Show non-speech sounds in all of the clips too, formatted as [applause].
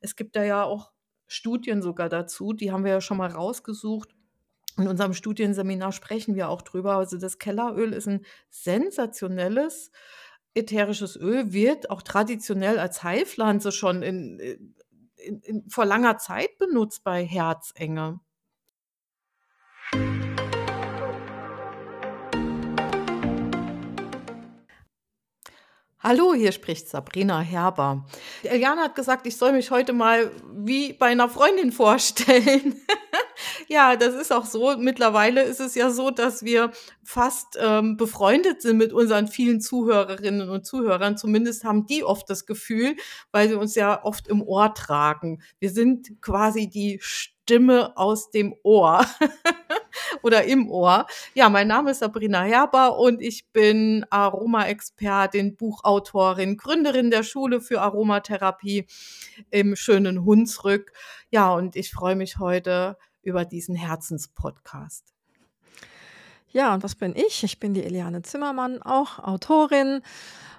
Es gibt da ja auch Studien sogar dazu, die haben wir ja schon mal rausgesucht. In unserem Studienseminar sprechen wir auch drüber. Also das Kelleröl ist ein sensationelles ätherisches Öl, wird auch traditionell als Heilpflanze schon in, in, in, vor langer Zeit benutzt bei Herzenge. Hallo, hier spricht Sabrina Herber. Eliane hat gesagt, ich soll mich heute mal wie bei einer Freundin vorstellen. [laughs] ja, das ist auch so. Mittlerweile ist es ja so, dass wir fast ähm, befreundet sind mit unseren vielen Zuhörerinnen und Zuhörern. Zumindest haben die oft das Gefühl, weil sie uns ja oft im Ohr tragen. Wir sind quasi die Stimme aus dem Ohr. [laughs] oder im Ohr. Ja, mein Name ist Sabrina Herber und ich bin Aromaexpertin, Buchautorin, Gründerin der Schule für Aromatherapie im schönen Hunsrück. Ja, und ich freue mich heute über diesen Herzenspodcast. Ja, und was bin ich? Ich bin die Eliane Zimmermann, auch Autorin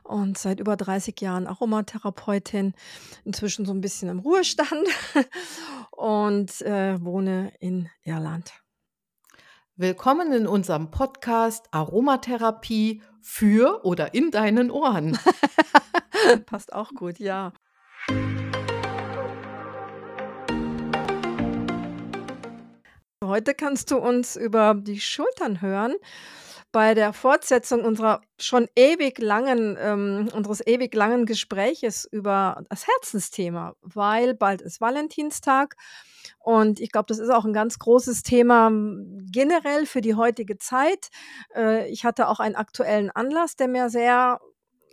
und seit über 30 Jahren Aromatherapeutin, inzwischen so ein bisschen im Ruhestand [laughs] und äh, wohne in Irland. Willkommen in unserem Podcast Aromatherapie für oder in deinen Ohren. [laughs] Passt auch gut, ja. Heute kannst du uns über die Schultern hören bei der Fortsetzung unserer schon ewig langen, ähm, unseres ewig langen Gespräches über das Herzensthema, weil bald ist Valentinstag und ich glaube, das ist auch ein ganz großes Thema generell für die heutige Zeit. Äh, ich hatte auch einen aktuellen Anlass, der mir sehr,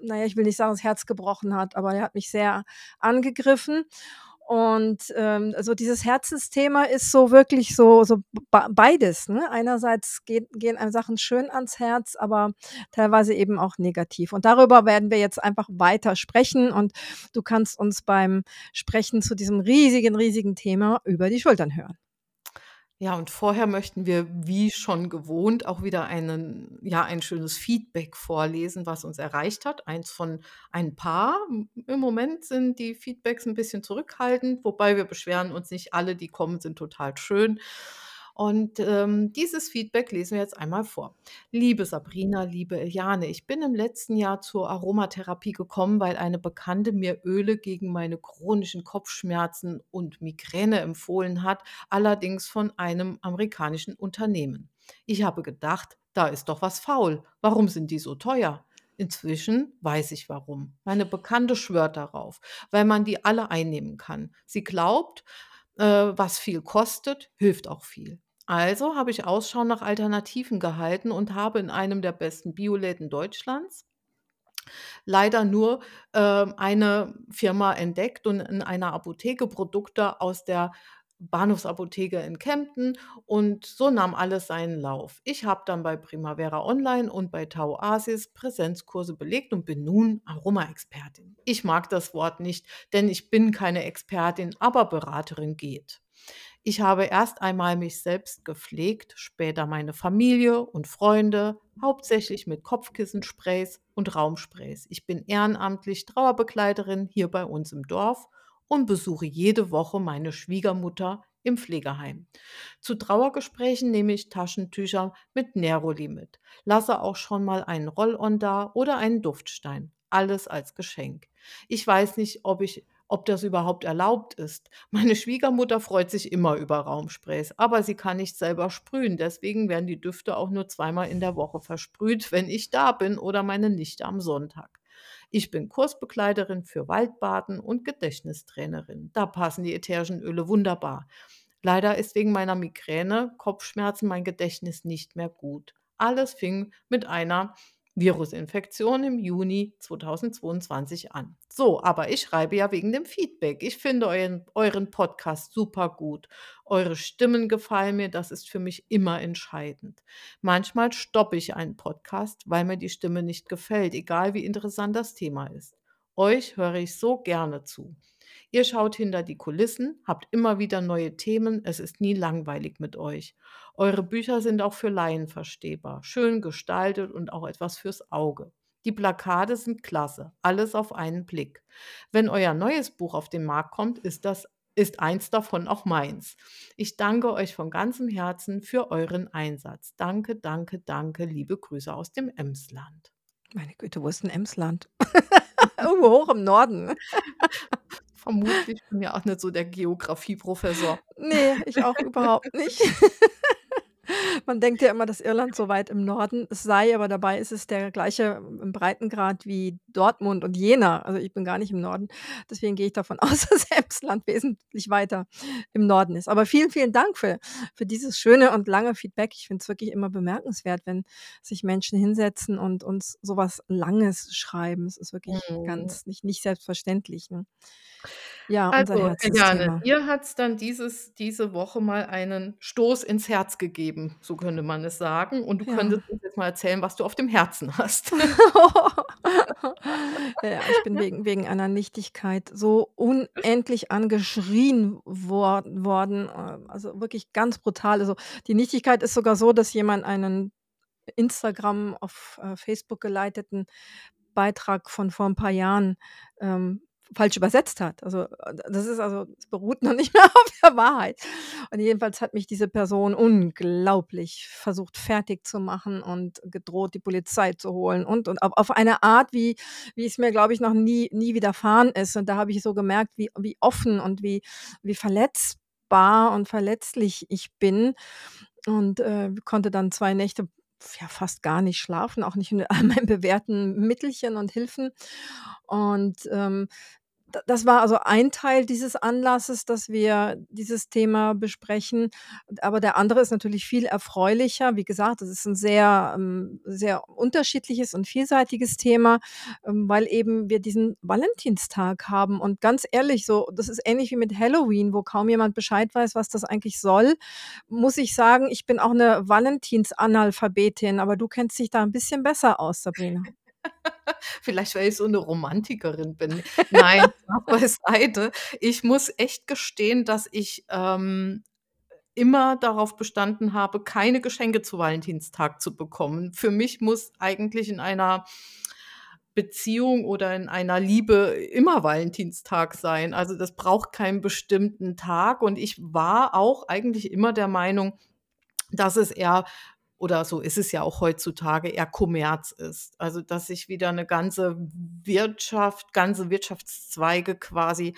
naja, ich will nicht sagen, das Herz gebrochen hat, aber der hat mich sehr angegriffen. Und ähm, also dieses Herzensthema ist so wirklich so, so beides. Ne? Einerseits geht, gehen einem Sachen schön ans Herz, aber teilweise eben auch negativ. Und darüber werden wir jetzt einfach weiter sprechen. Und du kannst uns beim Sprechen zu diesem riesigen, riesigen Thema über die Schultern hören. Ja, und vorher möchten wir, wie schon gewohnt, auch wieder einen, ja, ein schönes Feedback vorlesen, was uns erreicht hat. Eins von ein paar. Im Moment sind die Feedbacks ein bisschen zurückhaltend, wobei wir beschweren uns nicht alle, die kommen, sind total schön. Und ähm, dieses Feedback lesen wir jetzt einmal vor. Liebe Sabrina, liebe Eliane, ich bin im letzten Jahr zur Aromatherapie gekommen, weil eine Bekannte mir Öle gegen meine chronischen Kopfschmerzen und Migräne empfohlen hat, allerdings von einem amerikanischen Unternehmen. Ich habe gedacht, da ist doch was faul. Warum sind die so teuer? Inzwischen weiß ich warum. Meine Bekannte schwört darauf, weil man die alle einnehmen kann. Sie glaubt, äh, was viel kostet, hilft auch viel. Also habe ich Ausschau nach Alternativen gehalten und habe in einem der besten Bioläden Deutschlands leider nur äh, eine Firma entdeckt und in einer Apotheke Produkte aus der Bahnhofsapotheke in Kempten und so nahm alles seinen Lauf. Ich habe dann bei Primavera Online und bei Tau Asis Präsenzkurse belegt und bin nun Aroma-Expertin. Ich mag das Wort nicht, denn ich bin keine Expertin, aber Beraterin geht. Ich habe erst einmal mich selbst gepflegt, später meine Familie und Freunde, hauptsächlich mit Kopfkissensprays und Raumsprays. Ich bin ehrenamtlich Trauerbegleiterin hier bei uns im Dorf und besuche jede Woche meine Schwiegermutter im Pflegeheim. Zu Trauergesprächen nehme ich Taschentücher mit Neroli mit, lasse auch schon mal einen Roll-on da oder einen Duftstein. Alles als Geschenk. Ich weiß nicht, ob ich ob das überhaupt erlaubt ist. Meine Schwiegermutter freut sich immer über Raumsprays, aber sie kann nicht selber sprühen. Deswegen werden die Düfte auch nur zweimal in der Woche versprüht, wenn ich da bin oder meine Nichte am Sonntag. Ich bin Kursbegleiterin für Waldbaden und Gedächtnistrainerin. Da passen die ätherischen Öle wunderbar. Leider ist wegen meiner Migräne, Kopfschmerzen mein Gedächtnis nicht mehr gut. Alles fing mit einer Virusinfektion im Juni 2022 an. So, aber ich schreibe ja wegen dem Feedback. Ich finde euren, euren Podcast super gut. Eure Stimmen gefallen mir, das ist für mich immer entscheidend. Manchmal stoppe ich einen Podcast, weil mir die Stimme nicht gefällt, egal wie interessant das Thema ist. Euch höre ich so gerne zu. Ihr schaut hinter die Kulissen, habt immer wieder neue Themen, es ist nie langweilig mit euch. Eure Bücher sind auch für Laien verstehbar, schön gestaltet und auch etwas fürs Auge. Die Plakate sind klasse, alles auf einen Blick. Wenn euer neues Buch auf den Markt kommt, ist das ist eins davon auch meins. Ich danke euch von ganzem Herzen für euren Einsatz. Danke, danke, danke. Liebe Grüße aus dem Emsland. Meine Güte, wo ist denn Emsland? [laughs] Irgendwo hoch im Norden. [laughs] Vermutlich bin ja auch nicht so der Geografieprofessor. Ne, ich auch überhaupt nicht. [laughs] [laughs] Man denkt ja immer, dass Irland so weit im Norden sei, aber dabei ist es der gleiche im Breitengrad wie Dortmund und Jena. Also, ich bin gar nicht im Norden. Deswegen gehe ich davon [laughs] aus, dass Emsland wesentlich weiter im Norden ist. Aber vielen, vielen Dank für für dieses schöne und lange Feedback. Ich finde es wirklich immer bemerkenswert, wenn sich Menschen hinsetzen und uns so was Langes schreiben. Es ist wirklich Mhm. ganz nicht nicht selbstverständlich, ne? Ja, unser Also, Eliane, Herzensthema. dir hat's dann dieses diese Woche mal einen Stoß ins Herz gegeben, so könnte man es sagen. Und du Ja. könntest uns jetzt mal erzählen, was du auf dem Herzen hast. [laughs] Ja, ich bin wegen wegen einer Nichtigkeit so unendlich angeschrien wor worden, äh, also wirklich ganz brutal. Also, die Nichtigkeit ist sogar so, dass jemand einen Instagram auf, äh, Facebook geleiteten Beitrag von vor 'n paar Jahren, ähm, falsch übersetzt hat. Also, äh, das ist also es beruht noch nicht [laughs] mehr auf der Wahrheit. Und jedenfalls hat mich diese Person unglaublich versucht fertigzumachen und gedroht, die Polizei zu holen und und auf eine Art, wie wie es mir, glaube ich, noch nie nie widerfahren ist. Und da habe ich so gemerkt, wie wie offen und wie wie verletzbar und verletzlich ich bin und, äh, konnte dann 2 Nächte, ja, fast gar nicht schlafen, auch nicht mit all meinen [laughs] bewährten Mittelchen und Hilfen. Und, ähm, das war also ein Teil dieses Anlasses, dass wir dieses Thema besprechen. Aber der andere ist natürlich viel erfreulicher. Wie gesagt, das ist 'n sehr, ähm sehr unterschiedliches und vielseitiges Thema, ähm, weil eben wir diesen Valentinstag haben. Und ganz ehrlich, so das ist ähnlich wie mit Halloween, wo kaum jemand Bescheid weiß, was das eigentlich soll, muss ich sagen, ich bin auch 'ne Valentinsanalphabetin, aber du kennst dich da 'n bisschen besser aus, Sabrina. Vielleicht, weil ich so 'ne Romantikerin bin. Nein, [laughs] beiseite. Ich muss echt gestehen, dass ich, ähm, immer darauf bestanden habe, keine Geschenke zu Valentinstag zu bekommen. Für mich muss eigentlich in einer Beziehung oder in einer Liebe immer Valentinstag sein. Also, das braucht keinen bestimmten Tag. Und ich war auch eigentlich immer der Meinung, dass es eher oder so ist es ja auch heutzutage, eher Kommerz ist. Also, dass sich wieder 'ne ganze Wirtschaft ganze Wirtschaftszweige quasi,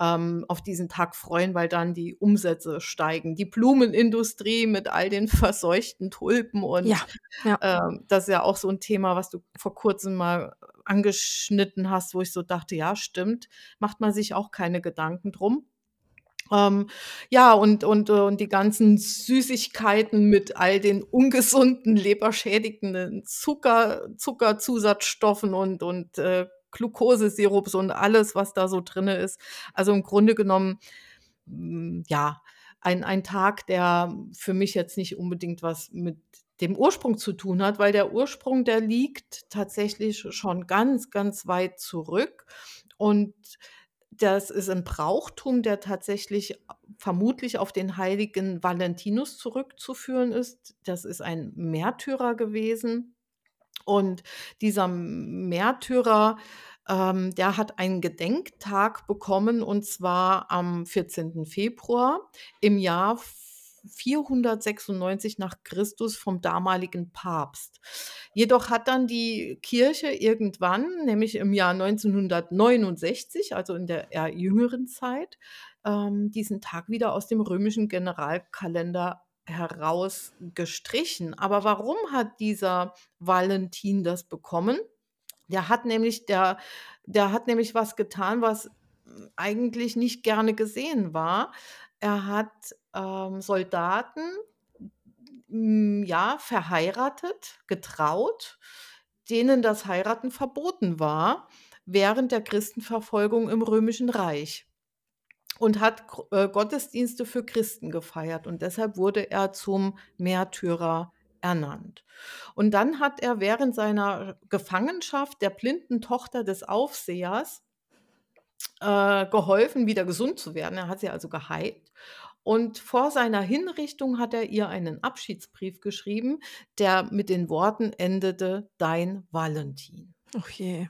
ähm, auf diesen Tag freuen, weil dann die Umsätze steigen. Die Blumenindustrie mit all den verseuchten Tulpen Ja, und, ja. ähm, das ist ja auch so 'n Thema, was du vor Kurzem mal angeschnitten hast, wo ich so dachte: „Ja, stimmt, macht man sich auch keine Gedanken drum.“ Ähm, ja, und und äh, und die ganzen Süßigkeiten mit all den ungesunden, leberschädigenden Zucker Zuckerzusatzstoffen und und, äh, Glukosesirups und alles, was da so drinne ist. Also, im Grunde genommen, hm, ja, ein ein Tag, der für mich jetzt nicht unbedingt was mit dem Ursprung zu tun hat, weil der Ursprung, der liegt tatsächlich schon ganz, ganz weit zurück. Und das ist 'n Brauchtum, der tatsächlich vermutlich auf den heiligen Valentinus zurückzuführen ist. Das ist ein Märtyrer gewesen. Und dieser Märtyrer, ähm, der hat einen Gedenktag bekommen, und zwar am 14. Februar im Jahr 496 nach Christus vom damaligen Papst. Jedoch hat dann die Kirche irgendwann, nämlich im Jahr 1969, also in der eher jüngeren Zeit, ähm, diesen Tag wieder aus dem römischen Generalkalender herausgestrichen. Aber warum hat dieser Valentin das bekommen? Der hat nämlich der der hat nämlich was getan, was, eigentlich nicht gerne gesehen war. Er hat, ähm, Soldaten, hm, ja, verheiratet, getraut, denen das Heiraten verboten war während der Christenverfolgung im Römischen Reich und hat äh, Gottesdienste für Christen gefeiert. Und deshalb wurde er zum Märtyrer ernannt. Und dann hat er während seiner Gefangenschaft der blinden Tochter des Aufsehers äh, geholfen, wieder gesund zu werden. Er hat sie also geheilt. Und vor seiner Hinrichtung hat er ihr einen Abschiedsbrief geschrieben, der mit den Worten endete: „Dein Valentin.“ Och je.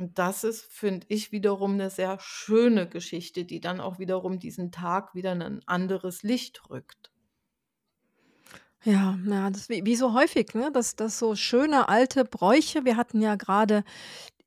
Und das ist, finde ich, wiederum 'ne sehr schöne Geschichte, die dann auch wiederum diesen Tag wieder in 'nen anderes Licht rückt. Ja, ja, das wie wie so häufig, ne, dass dass so schöne alte Bräuche wir hatten ja grade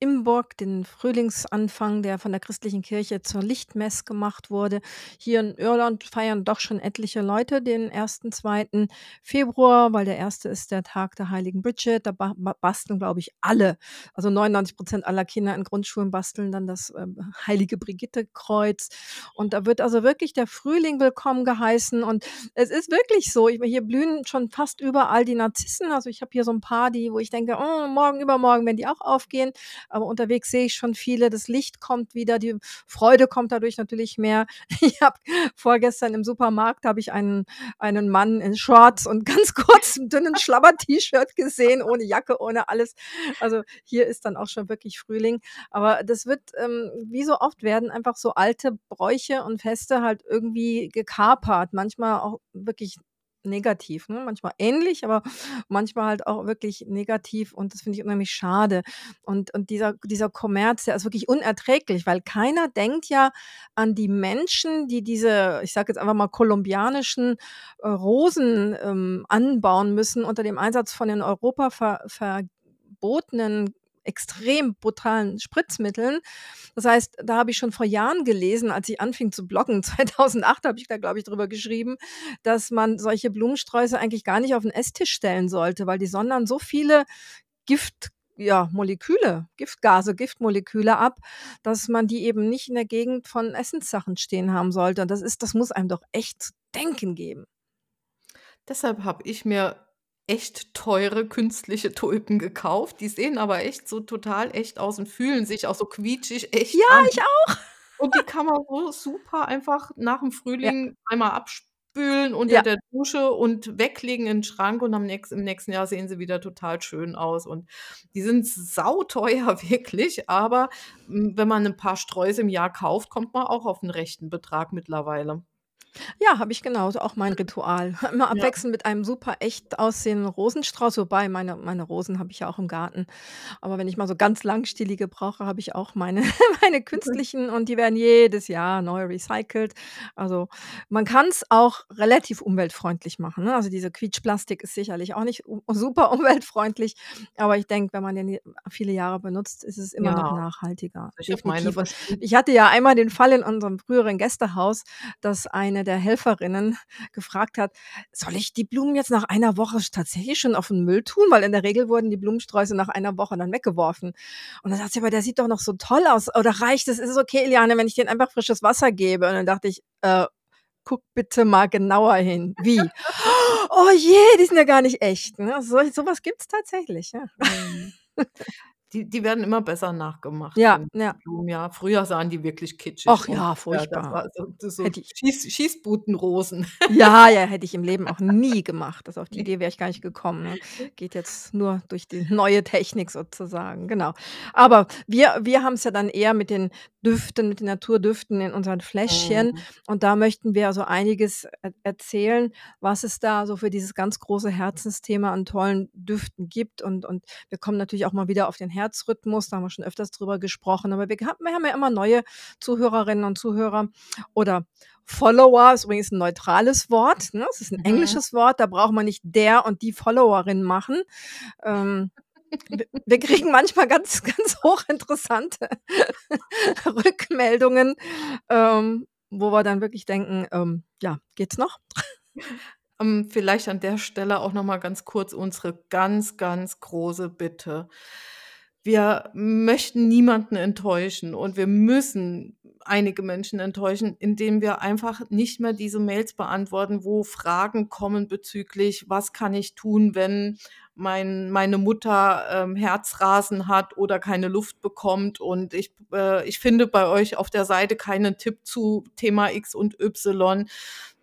Imbolc, den Frühlingsanfang, der von der christlichen Kirche zur Lichtmess gemacht wurde. Hier in Irland feiern doch schon etliche Leute den 1., 2. Februar, weil der 1. ist der Tag der Heiligen Bridget. Da ba ba basteln, glaube ich, alle. Also 99 % aller Kinder in Grundschulen basteln dann das, ähm, Heilige Brigitte-Kreuz. Und da wird also wirklich der Frühling willkommen geheißen. Und es ist wirklich so, ich hier blühen schon fast überall die Narzissen. Also, ich habe hier so 'n paar, die wo ich denke: „Oh, morgen, übermorgen werden die auch aufgehen.“ Aber unterwegs sehe ich schon viele. Das Licht kommt wieder, die Freude kommt dadurch natürlich mehr. [laughs] Ich habe vorgestern im Supermarkt habe ich einen einen Mann in Shorts und [laughs] ganz kurzem, dünnen Schlabber-T-Shirt gesehen, ohne Jacke, ohne alles. Also, hier ist dann auch schon wirklich Frühling. Aber das wird, ähm wie so oft werden einfach so alte Bräuche und Feste halt irgendwie gekapert, manchmal auch wirklich negativ, ne? Manchmal ähnlich, aber [laughs] manchmal halt auch wirklich negativ und das finde ich unheimlich schade. Und und dieser dieser Kommerz, der ist wirklich unerträglich, weil keiner denkt ja an die Menschen, die diese, ich sage jetzt einfach mal, kolumbianischen, äh, Rosen, ähm, anbauen müssen unter dem Einsatz von in Europa ver verbotenen extrem brutalen Spritzmitteln. Das heißt, da habe ich schon vor Jahren gelesen, als ich anfing zu bloggen, [laughs] 2008 habe ich da, glaube ich, drüber geschrieben, dass man solche Blumensträuße eigentlich gar nicht auf 'n Esstisch stellen sollte, weil die sondern so viele Gift ja, Moleküle, Giftgase, Giftmoleküle ab, dass man die eben nicht in der Gegend von Essenssachen stehen haben sollte. Und das ist das muss einem doch echt zu denken geben. Deshalb habe ich mir echt teure künstliche Tulpen gekauft. Die sehen aber echt so total echt aus und fühlen sich auch so quietschig echt Ja, an. ich auch. Und die kann man so super einfach nach'm [laughs] Ja. Frühling einmal abspülen unter Ja. der Dusche und weglegen in 'n Schrank und am nächst im nächsten Jahr sehen sie wieder total schön aus. Und die sind sauteuer [laughs] wirklich, aber, hm, wenn man 'n paar Sträuße im Jahr kauft, kommt man auch auf 'n rechten Betrag mittlerweile. Ja, habe ich genauso, auch mein Ritual. [laughs] Immer Ja. abwechselnd mit einem super echt aussehenden Rosenstrauß, wobei meine meine Rosen habe ich ja auch im Garten. Aber wenn ich mal so ganz langstielige brauche, habe ich auch meine [laughs] meine künstlichen und die werden jedes Jahr neu recycelt. Also, man kann's auch relativ umweltfreundlich machen, ne? Also, diese Quietschplastik ist sicherlich auch nicht u super [laughs] umweltfreundlich, aber ich denke, wenn man den viele Jahre benutzt, ist es immer noch Ja. nachhaltiger, Ich habe meine definitiv. Und verschieden ich hatte ja einmal den Fall in unserem früheren Gästehaus, dass eine der Helferinnen gefragt hat: „Soll ich die Blumen jetzt nach einer Woche tatsächlich schon auf 'n Müll tun?“ Weil in der Regel wurden die Blumensträuße nach einer Woche dann weggeworfen. Und dann sagt sie: „Aber der sieht doch noch so toll aus. Oder reicht es ist es okay, Eliane, wenn ich den einfach frisches Wasser gebe?“ Und dann dachte ich: „Äh, guck bitte mal genauer hin.“ „Wie?“ [laughs] „Oh je, die sind ja gar nicht echt“, ne? So was gibt's tatsächlich, ja. [laughs] Die die werden immer besser nachgemacht, Ja, ja. Blumen, ja. Früher sahen die wirklich kitschig und ja, ja, furchtbar. war so so Hätte ich Schieß Schießbudenrosen. Ja, ja, hätte ich im Leben auch nie gemacht. Also, auf die. [laughs] Idee wäre ich gar nicht gekommen, ne? Geht jetzt nur durch die neue Technik sozusagen, genau. Aber wir wir haben's ja dann eher mit den Düften, mit den Naturdüften in unseren Fläschchen. Mhm. Und da möchten wir also einiges er erzählen, was es da so für dieses ganz große Herzensthema an tollen Düften gibt. Und und wir kommen natürlich auch mal wieder auf den Herzrhythmus, da haben wir schon öfters drüber gesprochen. Aber wir geha wir haben ja immer neue Zuhörerinnen und Zuhörer oder Follower ist übrigens 'n neutrales Wort, ne? Es ist 'n Mhm. englisches Wort, da braucht man nicht der und die Followerin machen. Ähm, wir kriegen manchmal ganz, [laughs] ganz hochinteressante [laughs] Rückmeldungen, ähm, wo wir dann wirklich denken, ähm, ja, geht's noch? [laughs] Ähm, vielleicht an der Stelle auch noch mal ganz kurz unsere ganz, ganz große Bitte. Wir möchten niemanden enttäuschen und wir müssen einige Menschen enttäuschen, indem wir einfach nicht mehr diese Mails beantworten, wo Fragen kommen bezüglich: „Was kann ich tun, wenn mein meine Mutter, ähm, Herzrasen hat oder keine Luft bekommt und ich äh, ich finde bei euch auf der Seite keinen Tipp zu Thema X und Y.“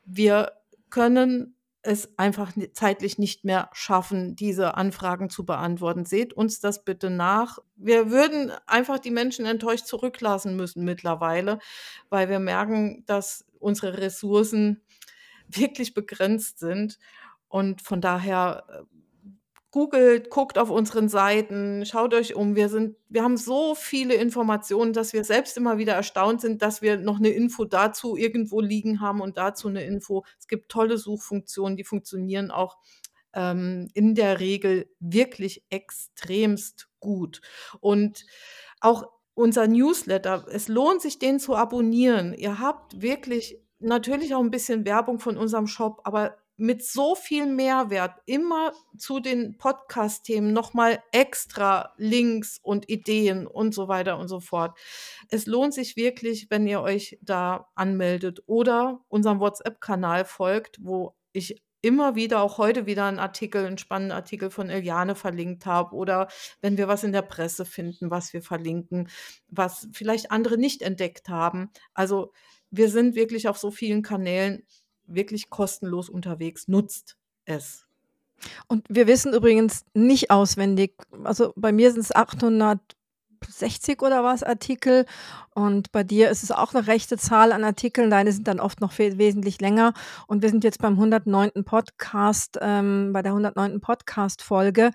Wir können es einfach zeitlich nicht mehr schaffen, diese Anfragen zu beantworten. Seht uns das bitte nach. Wir würden einfach die Menschen enttäuscht zurücklassen müssen mittlerweile, weil wir merken, dass unsere Ressourcen wirklich begrenzt sind. Und von daher, äh, googelt, guckt auf unseren Seiten, schaut euch um. Wir sind wir haben so viele Informationen, dass wir selbst immer wieder erstaunt sind, dass wir noch 'ne Info dazu irgendwo liegen haben und dazu 'ne Info. Es gibt tolle Suchfunktionen, die funktionieren auch, ähm, in der Regel wirklich extremst gut. Und auch unser Newsletter, es lohnt sich, den zu abonnieren. Ihr habt wirklich natürlich auch 'n bisschen Werbung von unserem Shop, aber mit so viel Mehrwert, immer zu den Podcast-Themen noch mal extra Links und Ideen und so weiter und so fort. Es lohnt sich wirklich, wenn ihr euch da anmeldet oder unserem WhatsApp-Kanal folgt, wo ich immer wieder auch heute wieder 'n Artikel 'n spannenden Artikel von Eliane verlinkt habe oder wenn wir was in der Presse finden, was wir verlinken, was vielleicht andere nicht entdeckt haben. Also, wir sind wirklich auf so vielen Kanälen wirklich kostenlos unterwegs. Nutzt es. Und wir wissen übrigens nicht auswendig also, bei mir sind's 860 oder was Artikel und bei dir ist es auch 'ne rechte Zahl an Artikeln. Deine sind dann oft noch we wesentlich länger und wir sind jetzt beim 109. Podcast ähm, bei der 109. Podcast-Folge.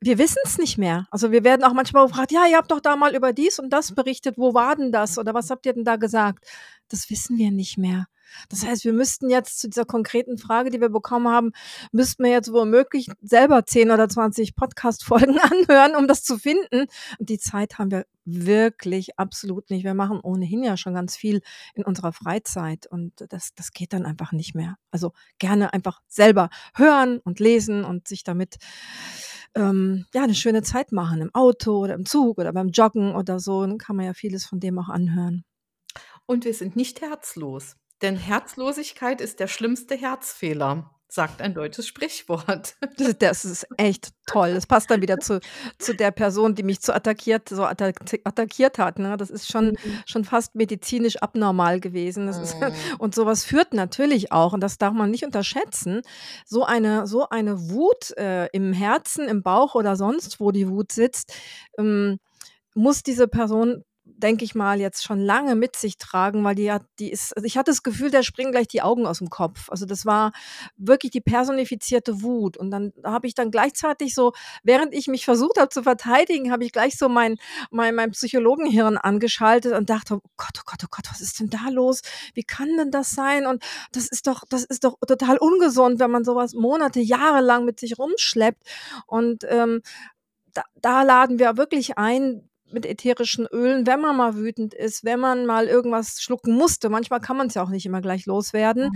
Wir wissen's nicht mehr. Also, wir werden auch manchmal gefragt: „Ja, ihr habt doch da mal über dies und das berichtet. Wo war denn das oder was habt ihr denn da gesagt?“ Das wissen wir nicht mehr. Das heißt, wir müssten jetzt zu dieser konkreten Frage, die wir bekommen haben müssten wir jetzt womöglich selber 10 oder 20 Podcast-Folgen [laughs] anhören, um das zu finden. Und die Zeit haben wir wirklich absolut nicht. Wir machen ohnehin ja schon ganz viel in unserer Freizeit und das das geht dann einfach nicht mehr. Also, gerne einfach selber hören und lesen und sich damit, ähm, ja, 'ne schöne Zeit machen im Auto oder im Zug oder beim Joggen oder so. Dann kann man ja vieles von dem auch anhören. Und wir sind nicht herzlos, denn Herzlosigkeit ist der schlimmste Herzfehler, sagt ein deutsches Sprichwort. Das ist echt toll. Das passt dann wieder zu zu der Person, die mich so attackiert so attack attackiert hat, ne? Das ist schon Mhm. schon fast medizinisch abnormal gewesen. Ist Mhm. [laughs] und so was führt natürlich auch, und das darf man nicht unterschätzen, so eine so eine Wut, äh, im Herzen, im Bauch oder sonst wo die Wut sitzt, ähm, muss diese Person, denke ich mal, jetzt schon lange mit sich tragen, weil die hat die ist also, ich hatte das Gefühl, der springen gleich die Augen aus'm Kopf. Also, das war wirklich die personifizierte Wut. Und dann habe ich dann gleichzeitig so während ich mich versucht habe zu verteidigen, habe ich gleich so mein mein mein Psychologenhirn angeschaltet und dachte: „Oh Gott, oh Gott, oh Gott, was ist denn da los? Wie kann denn das sein? Und das ist doch das ist doch total ungesund, wenn man so was Monate, Jahre lang mit sich rumschleppt.“ Und, ähm, da da laden wir wirklich ein mit ätherischen Ölen, wenn man mal wütend ist, wenn man mal irgendwas schlucken musste. Manchmal kann man's ja auch nicht immer gleich loswerden.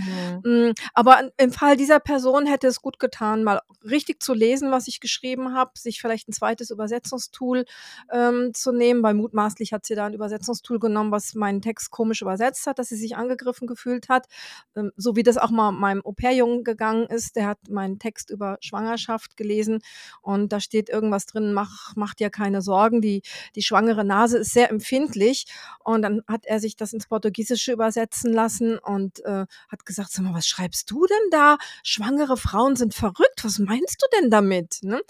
Mhm. Hm, aber im Fall dieser Person hätte es gut getan, mal richtig zu lesen, was ich geschrieben habe, sich vielleicht 'n zweites Übersetzungstool, ähm, zu nehmen, weil mutmaßlich hat sie da 'n Übersetzungstool genommen, was meinen Text komisch übersetzt hat, dass sie sich angegriffen gefühlt hat. Ähm, so wie das auch mal meinem Au-pair-Jungen gegangen ist. Der hat meinen Text über Schwangerschaft gelesen und da steht irgendwas drin: „Mach mach dir keine Sorgen, die die schwangere Nase ist sehr empfindlich.“ Und dann hat er sich das ins Portugiesische übersetzen lassen und, äh, hat gesagt: „Sag mal, was schreibst du denn da? Schwangere Frauen sind verrückt. Was meinst du denn damit?“, ne?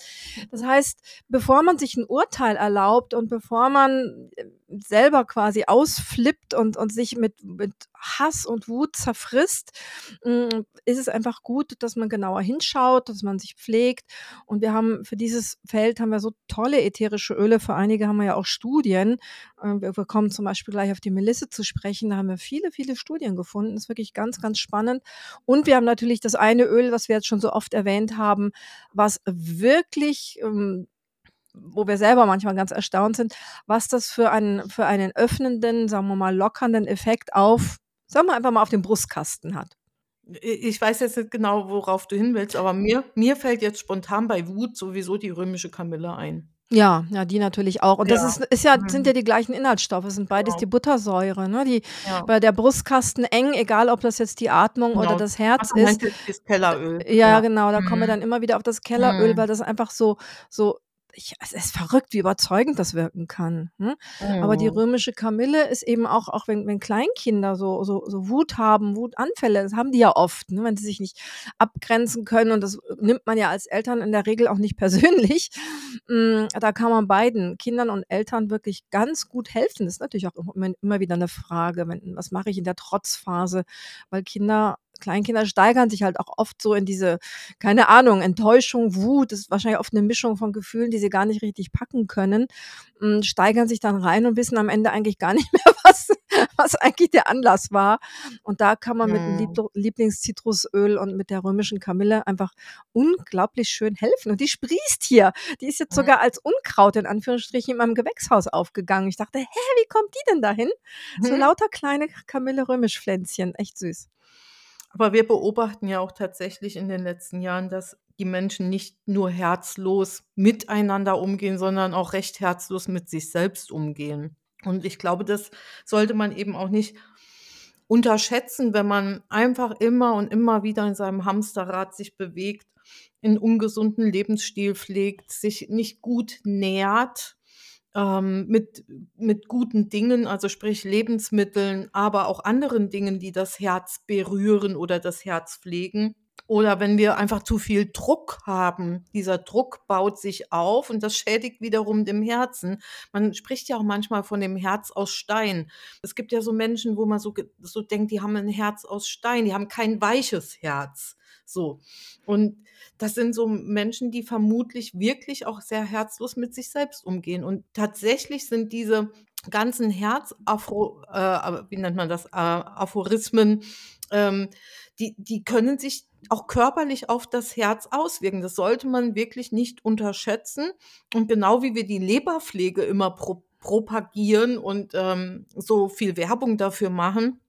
Das heißt, bevor man sich 'n Urteil erlaubt und bevor man, äh, selber quasi ausflippt und und sich mit mit Hass und Wut zerfrisst, hm, ist es einfach gut, dass man genauer hinschaut, dass man sich pflegt. Und wir haben für dieses Feld haben wir so tolle ätherische Öle. Für einige haben wir ja auch Studien. Äh, wir kommen zum Beispiel gleich auf die Melisse zu sprechen. Da haben wir viele, viele Studien gefunden. Ist wirklich ganz, ganz spannend. Und wir haben natürlich das eine Öl, was wir jetzt schon so oft erwähnt haben, was wirklich, ähm wo wir selber manchmal ganz erstaunt sind, was das für einen für einen öffnenden, sagen wir mal, lockernden Effekt auf sagen wir einfach mal, auf den Brustkasten hat. Ich weiß jetzt nicht genau, worauf du hin willst, aber mir mir fällt jetzt spontan bei Wut sowieso die römische Kamille ein. Ja, ja, die natürlich auch. Und das Ja. ist ist ja sind ja Mhm. die gleichen Inhaltsstoffe, sind beides Genau. die Buttersäure, ne? Die Ja. bei der Brustkasten eng, egal ob das jetzt die Atmung oder Genau. das Ach, Herz du ist. das Kelleröl. Ja, Ja. genau, da kommen wir Mhm. dann immer wieder auf das Kelleröl, Mhm. weil das einfach so so ich es ist verrückt, wie überzeugend das wirken kann, ne? Aber die Mhm. römische Kamille ist eben auch auch wenn wenn Kleinkinder so so so Wut haben, Wutanfälle, das haben die ja oft, ne, wenn sie sich nicht abgrenzen können und das nimmt man ja als Eltern in der Regel auch nicht [laughs] persönlich. Hm, da kann man beiden, Kindern und Eltern, wirklich ganz gut helfen. Das ist natürlich auch immer immer wieder 'ne Frage, wenn was mache ich in der Trotzphase? Weil Kinder Kleinkinder steigern sich halt auch oft so in diese, keine Ahnung, Enttäuschung, Wut, das ist wahrscheinlich oft eine Mischung von Gefühlen, die sie gar nicht richtig packen können, hm, steigern sich dann rein und wissen am Ende eigentlich gar [laughs] nicht mehr, was was eigentlich der Anlass war. Und da kann man mit dem Mhm. Liebl Lieblingszitrusöl und mit der römischen Kamille einfach unglaublich schön helfen. Und die sprießt hier. Die ist jetzt Mhm. sogar als Unkraut in Anführungsstrichen in meinem Gewächshaus aufgegangen. Ich dachte: „Hä, wie kommt die denn dahin?“ So Mhm. lauter kleine Kamille-Römisch-Pflänzchen, echt süß. Aber wir beobachten ja auch tatsächlich in den letzten Jahren, dass die Menschen nicht nur herzlos miteinander umgehen, sondern auch recht herzlos mit sich selbst umgehen. Und ich glaube, das sollte man eben auch nicht unterschätzen, wenn man einfach immer und immer wieder in seinem Hamsterrad sich bewegt, 'n ungesunden Lebensstil pflegt, sich nicht gut nährt, ähm, mit mit guten Dingen, also sprich Lebensmitteln, aber auch anderen Dingen, die das Herz berühren oder das Herz pflegen. Oder wenn wir einfach zu viel Druck haben. Dieser Druck baut sich auf und das schädigt wiederum dem Herzen. Man spricht ja auch manchmal von dem Herz aus Stein. Es gibt ja so Menschen, wo man so so denkt, die haben 'n Herz aus Stein, die haben kein weiches Herz, so. Und das sind so Menschen, die vermutlich wirklich auch sehr herzlos mit sich selbst umgehen. Und tatsächlich sind diese ganzen Herzaphro äh, wie nennt man das, äh, Aphorismen, ähm, die die können sich auch körperlich auf das Herz auswirken. Das sollte man wirklich nicht unterschätzen. Und genau wie wir die Leberpflege immer pro propagieren und, ähm, so viel Werbung dafür machen,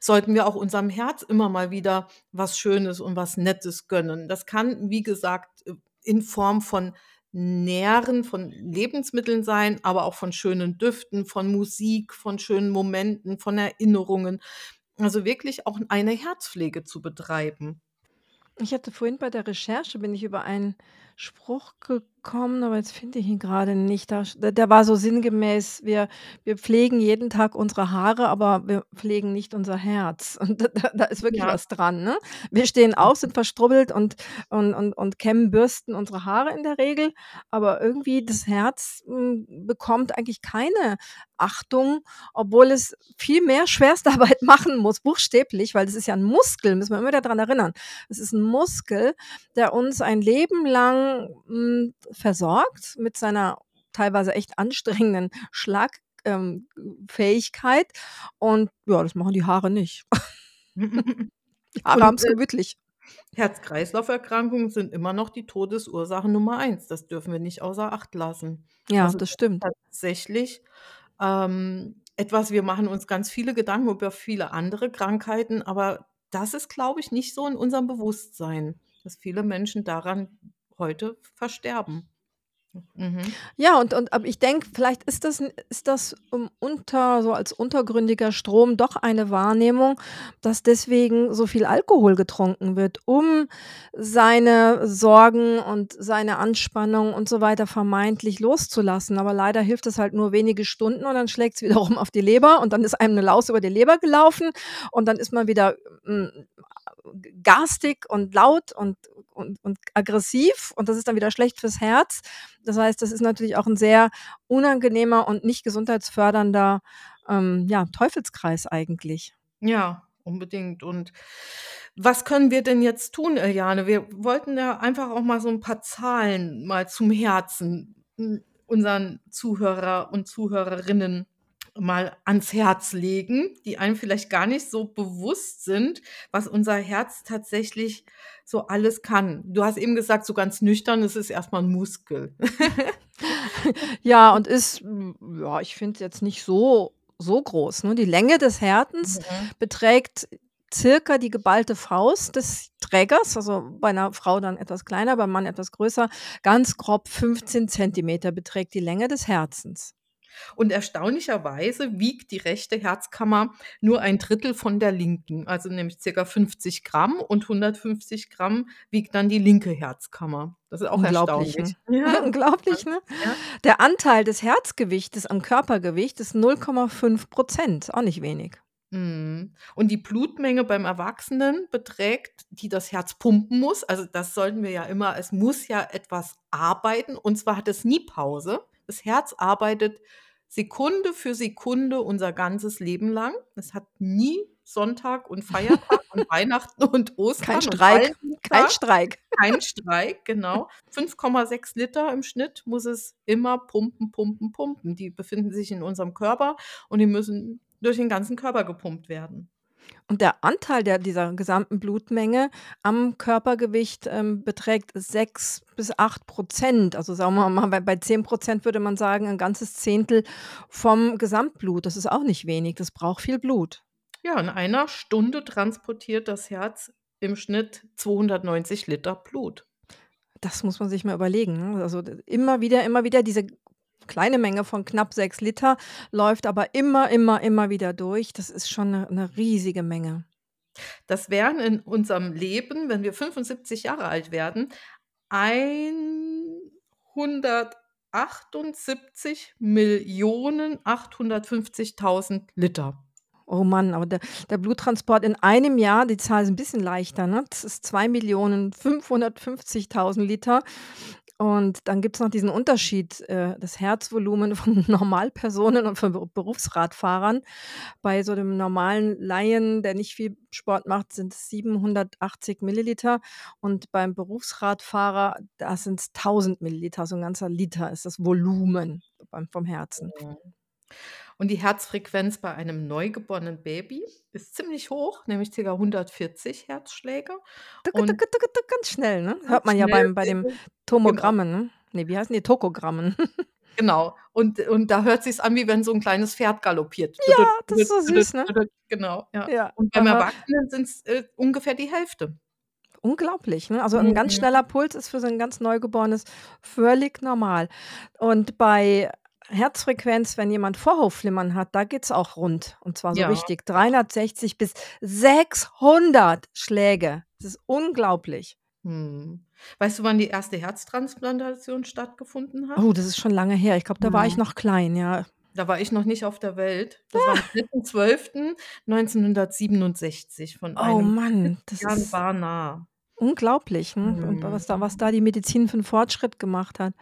sollten wir auch unserem Herz immer mal wieder was Schönes und was Nettes gönnen. Das kann, wie gesagt, in Form von Nähren, von Lebensmitteln sein, aber auch von schönen Düften, von Musik, von schönen Momenten, von Erinnerungen. Also wirklich auch eine Herzpflege zu betreiben. Ich hatte vorhin bei der Recherche bin ich über einen Spruch gekommen, aber jetzt finde ich ihn grade nicht. Da der war so sinngemäß: „Wir wir pflegen jeden Tag unsere Haare, aber wir pflegen nicht unser Herz.“ Und da da ist wirklich Ja. was dran, ne? Wir stehen auf, sind verstrubbelt und und und und kämmen, bürsten unsere Haare in der Regel, aber irgendwie das Herz, hm, bekommt eigentlich keine Achtung, obwohl es viel mehr Schwerstarbeit [laughs] machen muss, buchstäblich, weil das ist ja 'n Muskel, müssen wir immer wieder dran erinnern. Es ist 'n Muskel, der uns ein Leben lang, hm, versorgt mit seiner teilweise echt anstrengenden [laughs] Schlag ähm, und ja, das machen die Haare nicht. [laughs] Die Haare Und, haben's äh gemütlich. Herz-Kreislauf-Erkrankungen sind immer noch die Todesursache Nummer 1. Das dürfen wir nicht außer Acht lassen. Ja, Also, das das ist stimmt. tatsächlich, ähm, etwas wir machen uns ganz viele Gedanken über viele andere Krankheiten, aber das ist, glaube ich, nicht so in unserem Bewusstsein, dass viele Menschen daran heute versterben. Mhm. Ja, und und aber ich denke, vielleicht ist das ist das, ähm, unter so als untergründiger Strom doch eine Wahrnehmung, dass deswegen so viel Alkohol getrunken wird, um seine Sorgen und seine Anspannung und so weiter vermeintlich loszulassen. Aber leider hilft es halt nur wenige Stunden und dann schlägt's wiederum [laughs] auf die Leber und dann ist einem 'ne Laus über die Leber gelaufen und dann ist man wieder, hm, g garstig und laut und und und aggressiv und das ist dann wieder schlecht fürs Herz. Das heißt, das ist natürlich auch 'n sehr unangenehmer und nicht gesundheitsfördernder, ähm, ja, Teufelskreis eigentlich. Ja, unbedingt. Und was können wir denn jetzt tun, Eliane? Wir wollten ja einfach auch mal so 'n paar Zahlen mal zum Herzen, unseren Zuhörer und Zuhörerinnen mal ans Herz legen, die einem vielleicht gar nicht so bewusst sind, was unser Herz tatsächlich so alles kann. Du hast eben gesagt, so ganz nüchtern, es ist erst mal 'n Muskel. [laughs] Ja, und ist, hm, ja, ich finde jetzt nicht so so groß, ne? Die Länge des Herzens Mhm. beträgt circa die geballte Faust des Trägers, also bei 'ner Frau dann etwas kleiner, beim Mann etwas größer. Ganz grob 15 Zentimeter beträgt die Länge des Herzens. Und erstaunlicherweise wiegt die rechte Herzkammer nur 1/3 von der linken, also nämlich circa 50 Gramm und 150 Gramm wiegt dann die linke Herzkammer. Das ist auch Unglaublich, erstaunlich. ne? Ja, [laughs] Unglaublich, ne? ja. Der Anteil des Herzgewichtes am Körpergewicht ist 0,5 %, auch nicht wenig. Mhm. Und die Blutmenge beim Erwachsenen beträgt die das Herz pumpen muss also, das sollten wir ja immer es muss ja etwas arbeiten und zwar hat es nie Pause. Das Herz arbeitet Sekunde für Sekunde unser ganzes Leben lang. Es hat nie Sonntag und Feiertag und [laughs] Weihnachten und Ostern Kein Streik, kein. Streik. Kein Streik, genau. 5,6 Liter im Schnitt muss es immer pumpen, pumpen, pumpen. Die befinden sich in unserem Körper und die müssen durch den ganzen Körper gepumpt werden. Und der Anteil der dieser gesamten Blutmenge am Körpergewicht, ähm, beträgt 6 bis 8 Prozent. Also, sagen wir mal, bei bei 10 Prozent würde man sagen, ein ganzes Zehntel vom Gesamtblut. Das ist auch nicht wenig. Das braucht viel Blut. Ja, in einer Stunde transportiert das Herz im Schnitt 290 Liter Blut. Das muss man sich mal überlegen, ne? Also, immer wieder immer wieder diese kleine Menge von knapp 6 Liter läuft aber immer, immer, immer wieder durch. Das ist schon 'ne 'ne riesige Menge. Das wären in unserem Leben, wenn wir 75 Jahre alt werden, 178.850.000 Liter. Oh Mann, aber der der Bluttransport in einem Jahr, die Zahl ist 'n bisschen leichter, ne? Das ist 2.550.000 Liter. Und dann gibt's noch diesen Unterschied, äh, das Herzvolumen [laughs] von Normalpersonen und von Beru Berufsradfahrern. Bei so dem normalen Laien, der nicht viel Sport macht, sind's 780 Milliliter und beim Berufsradfahrer, da sind's 1.000 Milliliter, so 'n ganzer Liter ist das Volumen beim vom Herzen. Mhm. Und die Herzfrequenz bei einem neugeborenen Baby ist ziemlich hoch, nämlich circa 140 Herzschläge und ganz schnell, ne? Hört ganz man ja beim bei den genau. Tomogrammen, ne? Ne, wie heißen die? Tokogrammen. [laughs] Genau. Und und da hört sich's an, wie wenn so 'n kleines Pferd galoppiert. Ja, das ist so süß, ne? Genau, ja. Ja, Und beim. Erwachsenen sind's, äh, ungefähr die Hälfte. Unglaublich, ne? Also, 'n ganz Mhm. schneller Puls ist für so 'n ganz Neugeborenes völlig normal. Und bei Herzfrequenz, wenn jemand Vorhofflimmern hat, da geht's auch rund und zwar so Ja. richtig 360 bis 600 Schläge. Das ist unglaublich. Mhm. Weißt du, wann die erste Herztransplantation stattgefunden hat? Oh, das ist schon lange her. Ich glaube, da war ich Mhm. noch klein, ja. Da war ich noch nicht auf der Welt. Das war am 4.12.1967 von Oh einem Mann, das Christian ist Barnard. unglaublich? Und Mhm. was da was da die Medizin für 'n Fortschritt gemacht hat.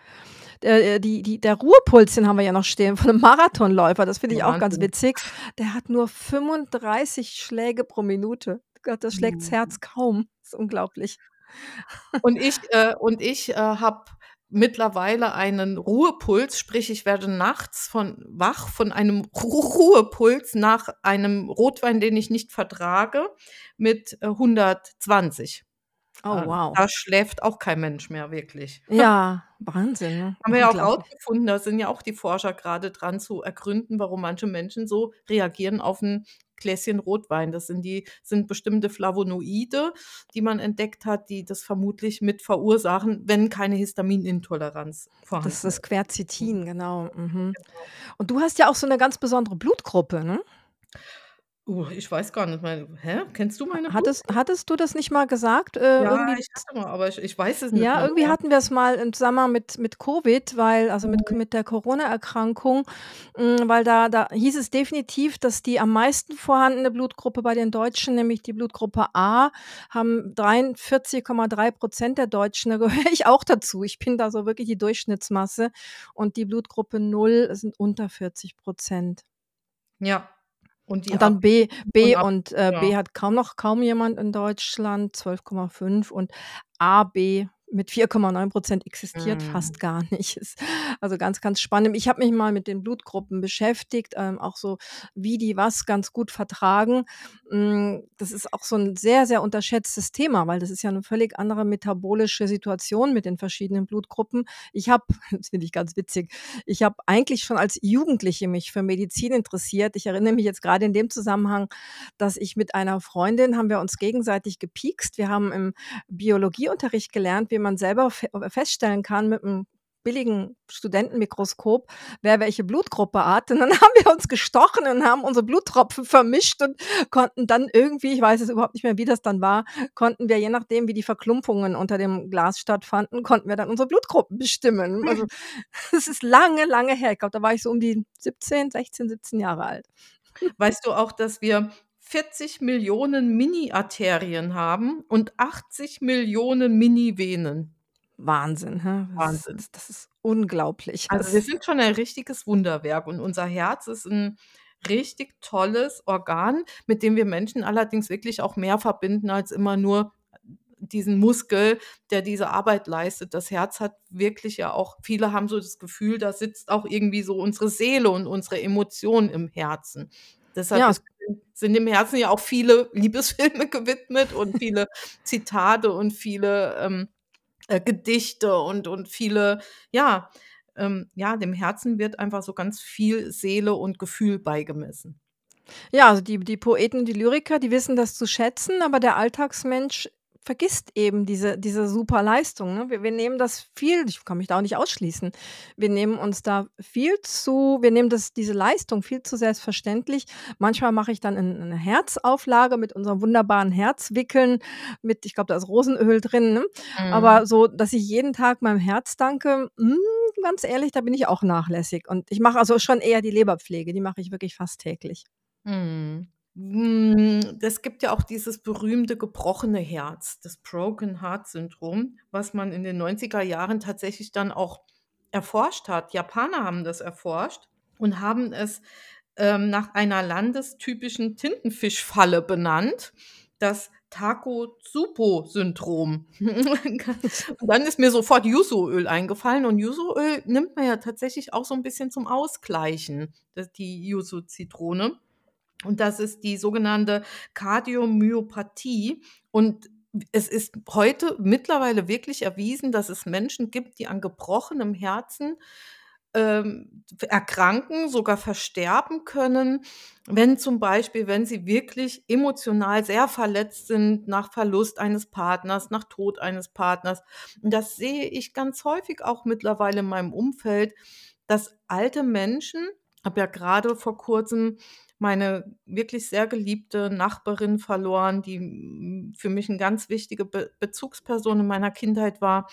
Der äh, die die der Ruhepuls, den haben wir ja noch stehen von 'nem Marathonläufer, das finde ich auch ganz witzig. Der hat nur 35 Schläge pro Minute. Gott, das schlägt's Mhm. Herz kaum. Das ist unglaublich. Und ich äh, und ich, äh, habe mittlerweile einen Ruhepuls, sprich, ich werde nachts von wach von einem Ru Ruhepuls nach einem Rotwein, den ich nicht vertrage, mit, äh, 120. Oh, Äh, wow. da schläft auch kein Mensch mehr wirklich. Ja, [laughs] Wahnsinn, ne? Haben wir ja auch rausgefunden, da sind ja auch die Forscher grade dran zu ergründen, warum manche Menschen so reagieren auf 'n Gläschen Rotwein. Das sind die sind bestimmte Flavonoide, die man entdeckt hat, die das vermutlich mit verursachen, wenn keine Histaminintoleranz vorhanden Das ist ist. Quercetin, genau. Mhm. Genau. Und du hast ja auch so 'ne ganz besondere Blutgruppe, ne? Uh, ich weiß gar nicht mehr. Hä? Kennst du meine Hattest Blutgruppe? hattest du das nicht mal gesagt? Äh, Ja, irgendwie ich hatte mal, aber ich ich weiß es nicht Ja, mehr irgendwie mehr. hatten wir's mal im Zusammenhang mit mit Covid, weil also, mit Mhm. mit der Corona-Erkrankung, hm, weil da da hieß es definitiv, dass die am meisten vorhandene Blutgruppe bei den Deutschen, nämlich die Blutgruppe A, haben 43,3 % der Deutschen. Da gehöre ich auch dazu. Ich bin da so wirklich die Durchschnittsmasse und die Blutgruppe 0 sind unter 40 %. Ja. Und Und dann AB B B und AB und, äh, ja. B hat kaum noch kaum jemand in Deutschland, 12,5 und AB mit 4,9 % existiert Mhm. fast gar nicht. [laughs] Ist also ganz, ganz spannend. Ich habe mich mal mit den Blutgruppen beschäftigt, ähm, auch so, wie die was ganz gut vertragen. Hm, das ist auch so 'n sehr, sehr unterschätztes Thema, weil das ist ja 'ne völlig andere metabolische Situation mit den verschiedenen Blutgruppen. Ich habe [laughs] das finde ich ganz witzig, ich habe eigentlich schon als Jugendliche mich für Medizin interessiert. Ich erinnere mich jetzt grade in dem Zusammenhang, dass ich mit einer Freundin haben wir uns gegenseitig gepiekst. Wir haben im Biologieunterricht gelernt, wie man selber fe feststellen kann mit 'm billigen Studentenmikroskop, wer welche Blutgruppe hat. Und dann [laughs] haben wir uns gestochen und haben unsere Bluttropfen vermischt und konnten dann irgendwie ich weiß es überhaupt nicht mehr, wie das dann war, konnten wir, je nachdem, wie die Verklumpungen unter dem Glas stattfanden, konnten wir dann unsere Blutgruppen bestimmen. Also, [laughs] das ist lange, lange her. Ich glaube, da war ich so um die 17, 16, 17 Jahre alt. Weißt du auch, dass wir 40 Millionen Mini-Arterien haben und 80 Millionen Mini-Venen? Wahnsinn, hä? Wahnsinn. das das ist unglaublich. Also, wir sind schon ein richtiges Wunderwerk und unser Herz ist 'n richtig tolles Organ, mit dem wir Menschen allerdings wirklich auch mehr verbinden als immer nur diesen Muskel, der diese Arbeit leistet. Das Herz hat wirklich ja auch viele haben so das Gefühl, da sitzt auch irgendwie so unsere Seele und unsere Emotionen im Herzen. Deshalb Ja, ist sind dem Herzen ja auch viele Liebesfilme [laughs] gewidmet und viele Zitate und viele, ähm, äh, Gedichte und und viele ja, ähm ja, dem Herzen wird einfach so ganz viel Seele und Gefühl beigemessen. Ja, also die die Poeten, die Lyriker, die wissen das zu schätzen, aber der Alltagsmensch vergisst eben diese diese super Leistung, ne? Wir wir nehmen das viel ich kann mich da auch nicht ausschließen. Wir nehmen uns da viel zu wir nehmen das diese Leistung viel zu selbstverständlich. Manchmal mache ich dann 'n 'ne Herzauflage mit unserem wunderbaren Herzwickeln mit ich glaube, da ist Rosenöl drin, ne? Mhm. Aber so, dass ich jeden Tag meinem Herz danke, hm, ganz ehrlich, da bin ich auch nachlässig. Und ich mache also schon eher die Leberpflege, die mache ich wirklich fast täglich. Mhm. Hm, es gibt ja auch dieses berühmte gebrochene Herz, das Broken Heart Syndrom, was man in den 90er Jahren tatsächlich dann auch erforscht hat. Japaner haben das erforscht und haben es, ähm, nach einer landestypischen Tintenfischfalle benannt, das Takotsubo-Syndrom. [laughs] Und dann ist mir sofort Yuzu-Öl eingefallen und Yuzu-Öl nimmt man ja tatsächlich auch so 'n bisschen zum Ausgleichen, die Yuzu-Zitrone. Und das ist die sogenannte Kardiomyopathie. Und es ist heute mittlerweile wirklich erwiesen, dass es Menschen gibt, die an gebrochenem Herzen, ähm, erkranken, sogar versterben können, wenn zum Beispiel wenn sie wirklich emotional sehr verletzt sind nach Verlust eines Partners, nach Tod eines Partners. Und das sehe ich ganz häufig auch mittlerweile in meinem Umfeld, dass alte Menschen habe ja grade vor Kurzem meine wirklich sehr geliebte Nachbarin verloren, die, hm, für mich 'n ganz wichtige Be Bezugsperson in meiner Kindheit war.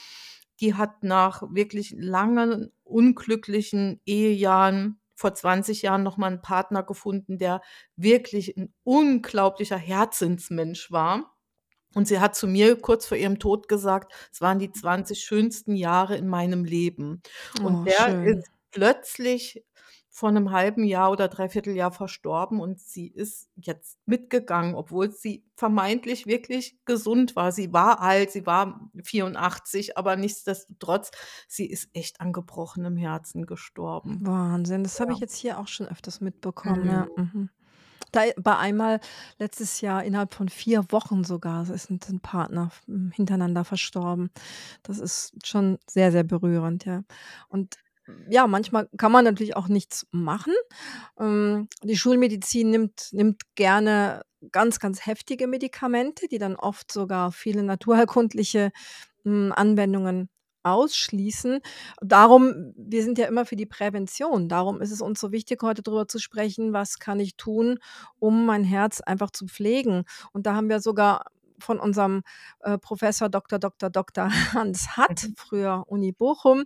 Die hat nach wirklich langen, unglücklichen Ehejahren vor 20 Jahren noch mal 'n Partner gefunden, der wirklich 'n unglaublicher Herzensmensch war. Und sie hat zu mir kurz vor ihrem Tod gesagt: „Es waren die 20 schönsten Jahre in meinem Leben.“ Und Oh, der schön. ist plötzlich vor 'nem halben Jahr oder 3/4 Jahr verstorben und sie ist jetzt mitgegangen, obwohl sie vermeintlich wirklich gesund war. Sie war alt, sie war 84, aber nichtsdestotrotz, sie ist echt an gebrochenem Herzen gestorben. Wahnsinn, das habe ich Ja. jetzt hier auch schon öfters mitbekommen, ja, Mhm. mhm. Da war einmal letztes Jahr innerhalb von 4 Wochen sogar sind sind Partner hintereinander verstorben. Das ist schon sehr, sehr berührend, ja. Und ja, manchmal kann man natürlich auch nichts machen. Ähm, die Schulmedizin nimmt nimmt gerne ganz, ganz heftige Medikamente, die dann oft sogar viele naturheilkundliche, hm, Anwendungen ausschließen. Darum wir sind ja immer für die Prävention. Darum ist es uns so wichtig, heute drüber zu sprechen: „Was kann ich tun, um mein Herz einfach zu pflegen?“ Und da haben wir sogar von unserem, äh, Professor Doktor, Doktor, Doktor [laughs] Hans Hatt, Mhm. früher Uni Bochum,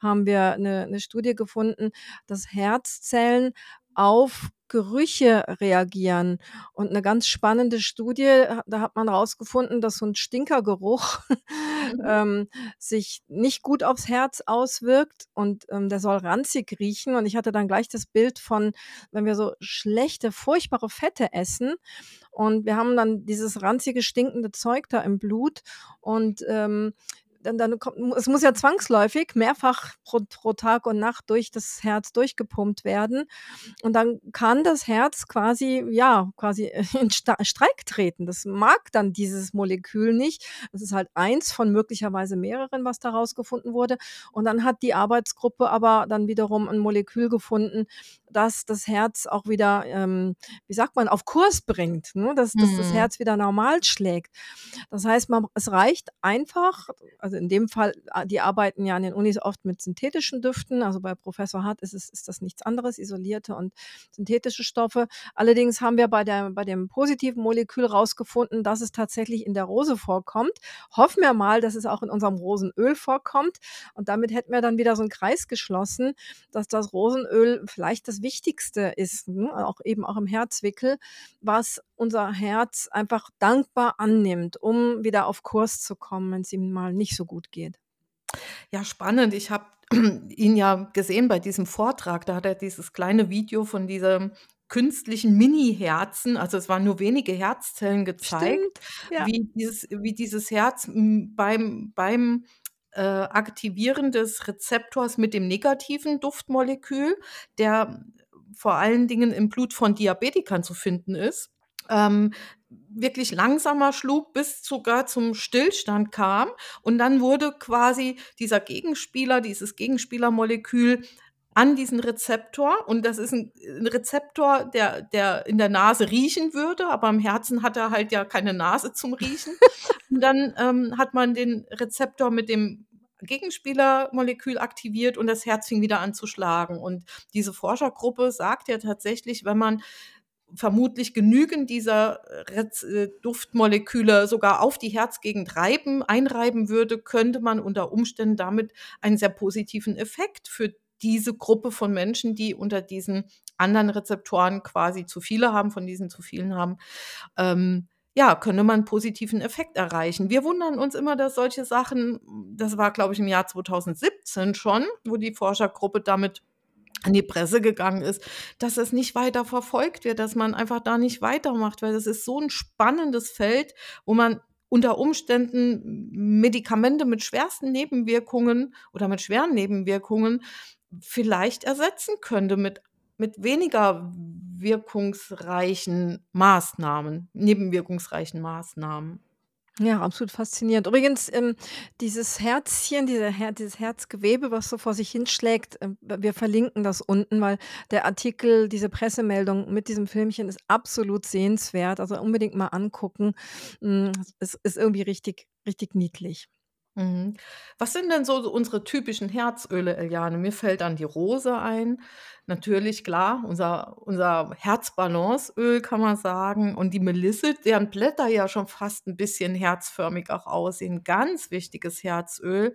haben wir 'ne 'ne Studie gefunden, dass Herzzellen auf Gerüche reagieren. Und 'ne ganz spannende Studie, da hat man rausgefunden, dass so 'n Stinkergeruch. [laughs] ähm, sich nicht gut aufs Herz auswirkt und, ähm, der soll ranzig riechen. Und ich hatte dann gleich das Bild von, wenn wir so schlechte, furchtbare Fette essen und wir haben dann dieses ranzige, stinkende Zeug da im Blut und, ähm, dann dann kommt es muss ja zwangsläufig mehrfach pro pro Tag und Nacht durch das Herz durchgepumpt werden. Und dann kann das Herz quasi ja, quasi [laughs] in Sta Streik treten. Das mag dann dieses Molekül nicht. Das ist halt eins von möglicherweise mehreren, was da rausgefunden wurde. Und dann hat die Arbeitsgruppe aber dann wiederum 'n Molekül gefunden, das das Herz auch wieder, ähm, wie sagt man, auf Kurs bringt, ne, dass dass das Mhm. Herz wieder normal schlägt. Das heißt, man es reicht einfach also, in dem Fall a die arbeiten ja an den Unis oft mit synthetischen Düften, also, bei Professor Hatt ist es ist das nichts anderes, isolierte und synthetische Stoffe. Allerdings haben wir bei der bei dem positiven Molekül rausgefunden, dass es tatsächlich in der Rose vorkommt. Hoffen wir mal, dass es auch in unserem Rosenöl vorkommt. Und damit hätten wir dann wieder so 'n Kreis geschlossen, dass das Rosenöl vielleicht das Wichtigste ist, ne, auch eben auch im Herzwickel, was unser Herz einfach dankbar annimmt, um wieder auf Kurs zu kommen, wenn's ihm mal nicht so gut geht. Ja, spannend. Ich habe [clears throat] ihn ja gesehen bei diesem Vortrag. Da hat er dieses kleine Video von diesem künstlichen Mini-Herzen, also es waren nur wenige Herzzellen gezeigt, Stimmt, ja. wie dieses wie dieses Herz, hm, beim beim, äh, Aktivieren des Rezeptors mit dem negativen Duftmolekül, der vor allen Dingen im Blut von Diabetikern zu finden ist, ähm, wirklich langsamer schlug, bis sogar zum Stillstand kam. Und dann wurde quasi dieser Gegenspieler dieses Gegenspielermolekül an diesen Rezeptor und das ist 'n 'n Rezeptor, der der in der Nase riechen würde, aber im Herzen hat er halt ja keine Nase zum Riechen. Und dann, ähm, hat man den Rezeptor mit dem Gegenspielermolekül aktiviert und das Herz fing wieder an zu schlagen. Und diese Forschergruppe sagt ja tatsächlich, wenn man vermutlich genügend dieser Rez äh, Duftmoleküle sogar auf die Herzgegend reiben einreiben würde, könnte man unter Umständen damit einen sehr positiven Effekt für diese Gruppe von Menschen, die unter diesen anderen Rezeptoren quasi zu viele haben von diesen zu vielen haben, ähm, ja, könne man positiven Effekt erreichen. Wir wundern uns immer, dass solche Sachen das war, glaube ich, im Jahr 2017 schon, wo die Forschergruppe damit an die Presse gegangen ist, dass es nicht weiter verfolgt wird, dass man einfach da nicht weitermacht, weil das ist so 'n spannendes Feld, wo man unter Umständen Medikamente mit schwersten Nebenwirkungen oder mit schweren Nebenwirkungen vielleicht ersetzen könnte mit mit weniger wirkungsreichen Maßnahmen nebenwirkungsreichen Maßnahmen. Ja, absolut faszinierend. Übrigens, ähm, dieses Herzchen, dieser Her dieses Herzgewebe, was so vor sich hinschlägt, ähm, wir verlinken das unten, weil der Artikel, diese Pressemeldung mit diesem Filmchen ist absolut sehenswert. Also, unbedingt mal angucken. Hm, es ist irgendwie richtig richtig niedlich. Mhm. Was sind denn so unsere typischen Herzöle, Eliane? Mir fällt dann die Rose ein. Natürlich, klar, unser unser Herzbalanceöl kann man sagen und die Melisse, deren Blätter ja schon fast 'n bisschen herzförmig auch aussehen. Ganz wichtiges Herzöl.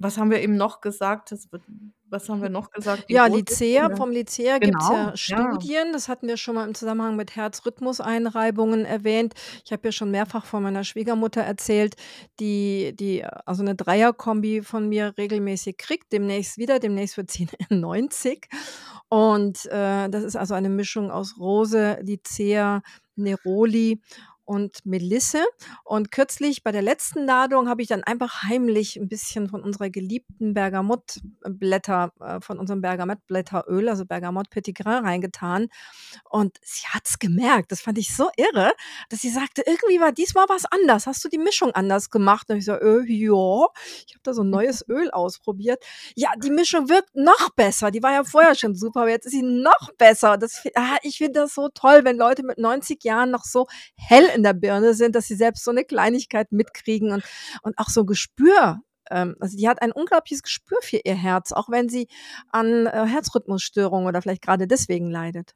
Was haben wir eben noch gesagt? Wird was haben wir noch gesagt? Die Ja, Lycea ja. vom Lycea Genau, ja ja. Studien. Das hatten wir schon mal im Zusammenhang mit Herzrhythmuseinreibungen erwähnt. Ich habe ja schon mehrfach von meiner Schwiegermutter erzählt, die die also 'ne Dreierkombi von mir regelmäßig kriegt, demnächst wieder, demnächst wird sie [laughs] 90. Und, äh, das ist also eine Mischung aus Rose, Lycea, Neroli und Melisse. Und kürzlich bei der letzten Ladung habe ich dann einfach heimlich 'n bisschen von unserer geliebten Bergamottblätter äh, von unserem Bergamottblätteröl, also Bergamotte Petit Grain reingetan. Und sie hat's gemerkt. Das fand ich so irre, dass sie sagte: „Irgendwie war diesmal was anders. Hast du die Mischung anders gemacht?“ Und ich so: „Äh, ja, ich habe da so 'n neues [laughs] Öl ausprobiert.“ „Ja, die Mischung wirkt noch besser. Die war ja vorher schon super, aber jetzt ist sie noch besser.“ Das ah, ich finde das so toll, wenn Leute mit 90 Jahren noch so hell in der Birne sind, dass sie selbst so 'ne Kleinigkeit mitkriegen und und auch so Gespür ähm, also, die hat ein unglaubliches Gespür für ihr Herz, auch wenn sie an, äh, Herzrhythmusstörungen oder vielleicht grade deswegen leidet.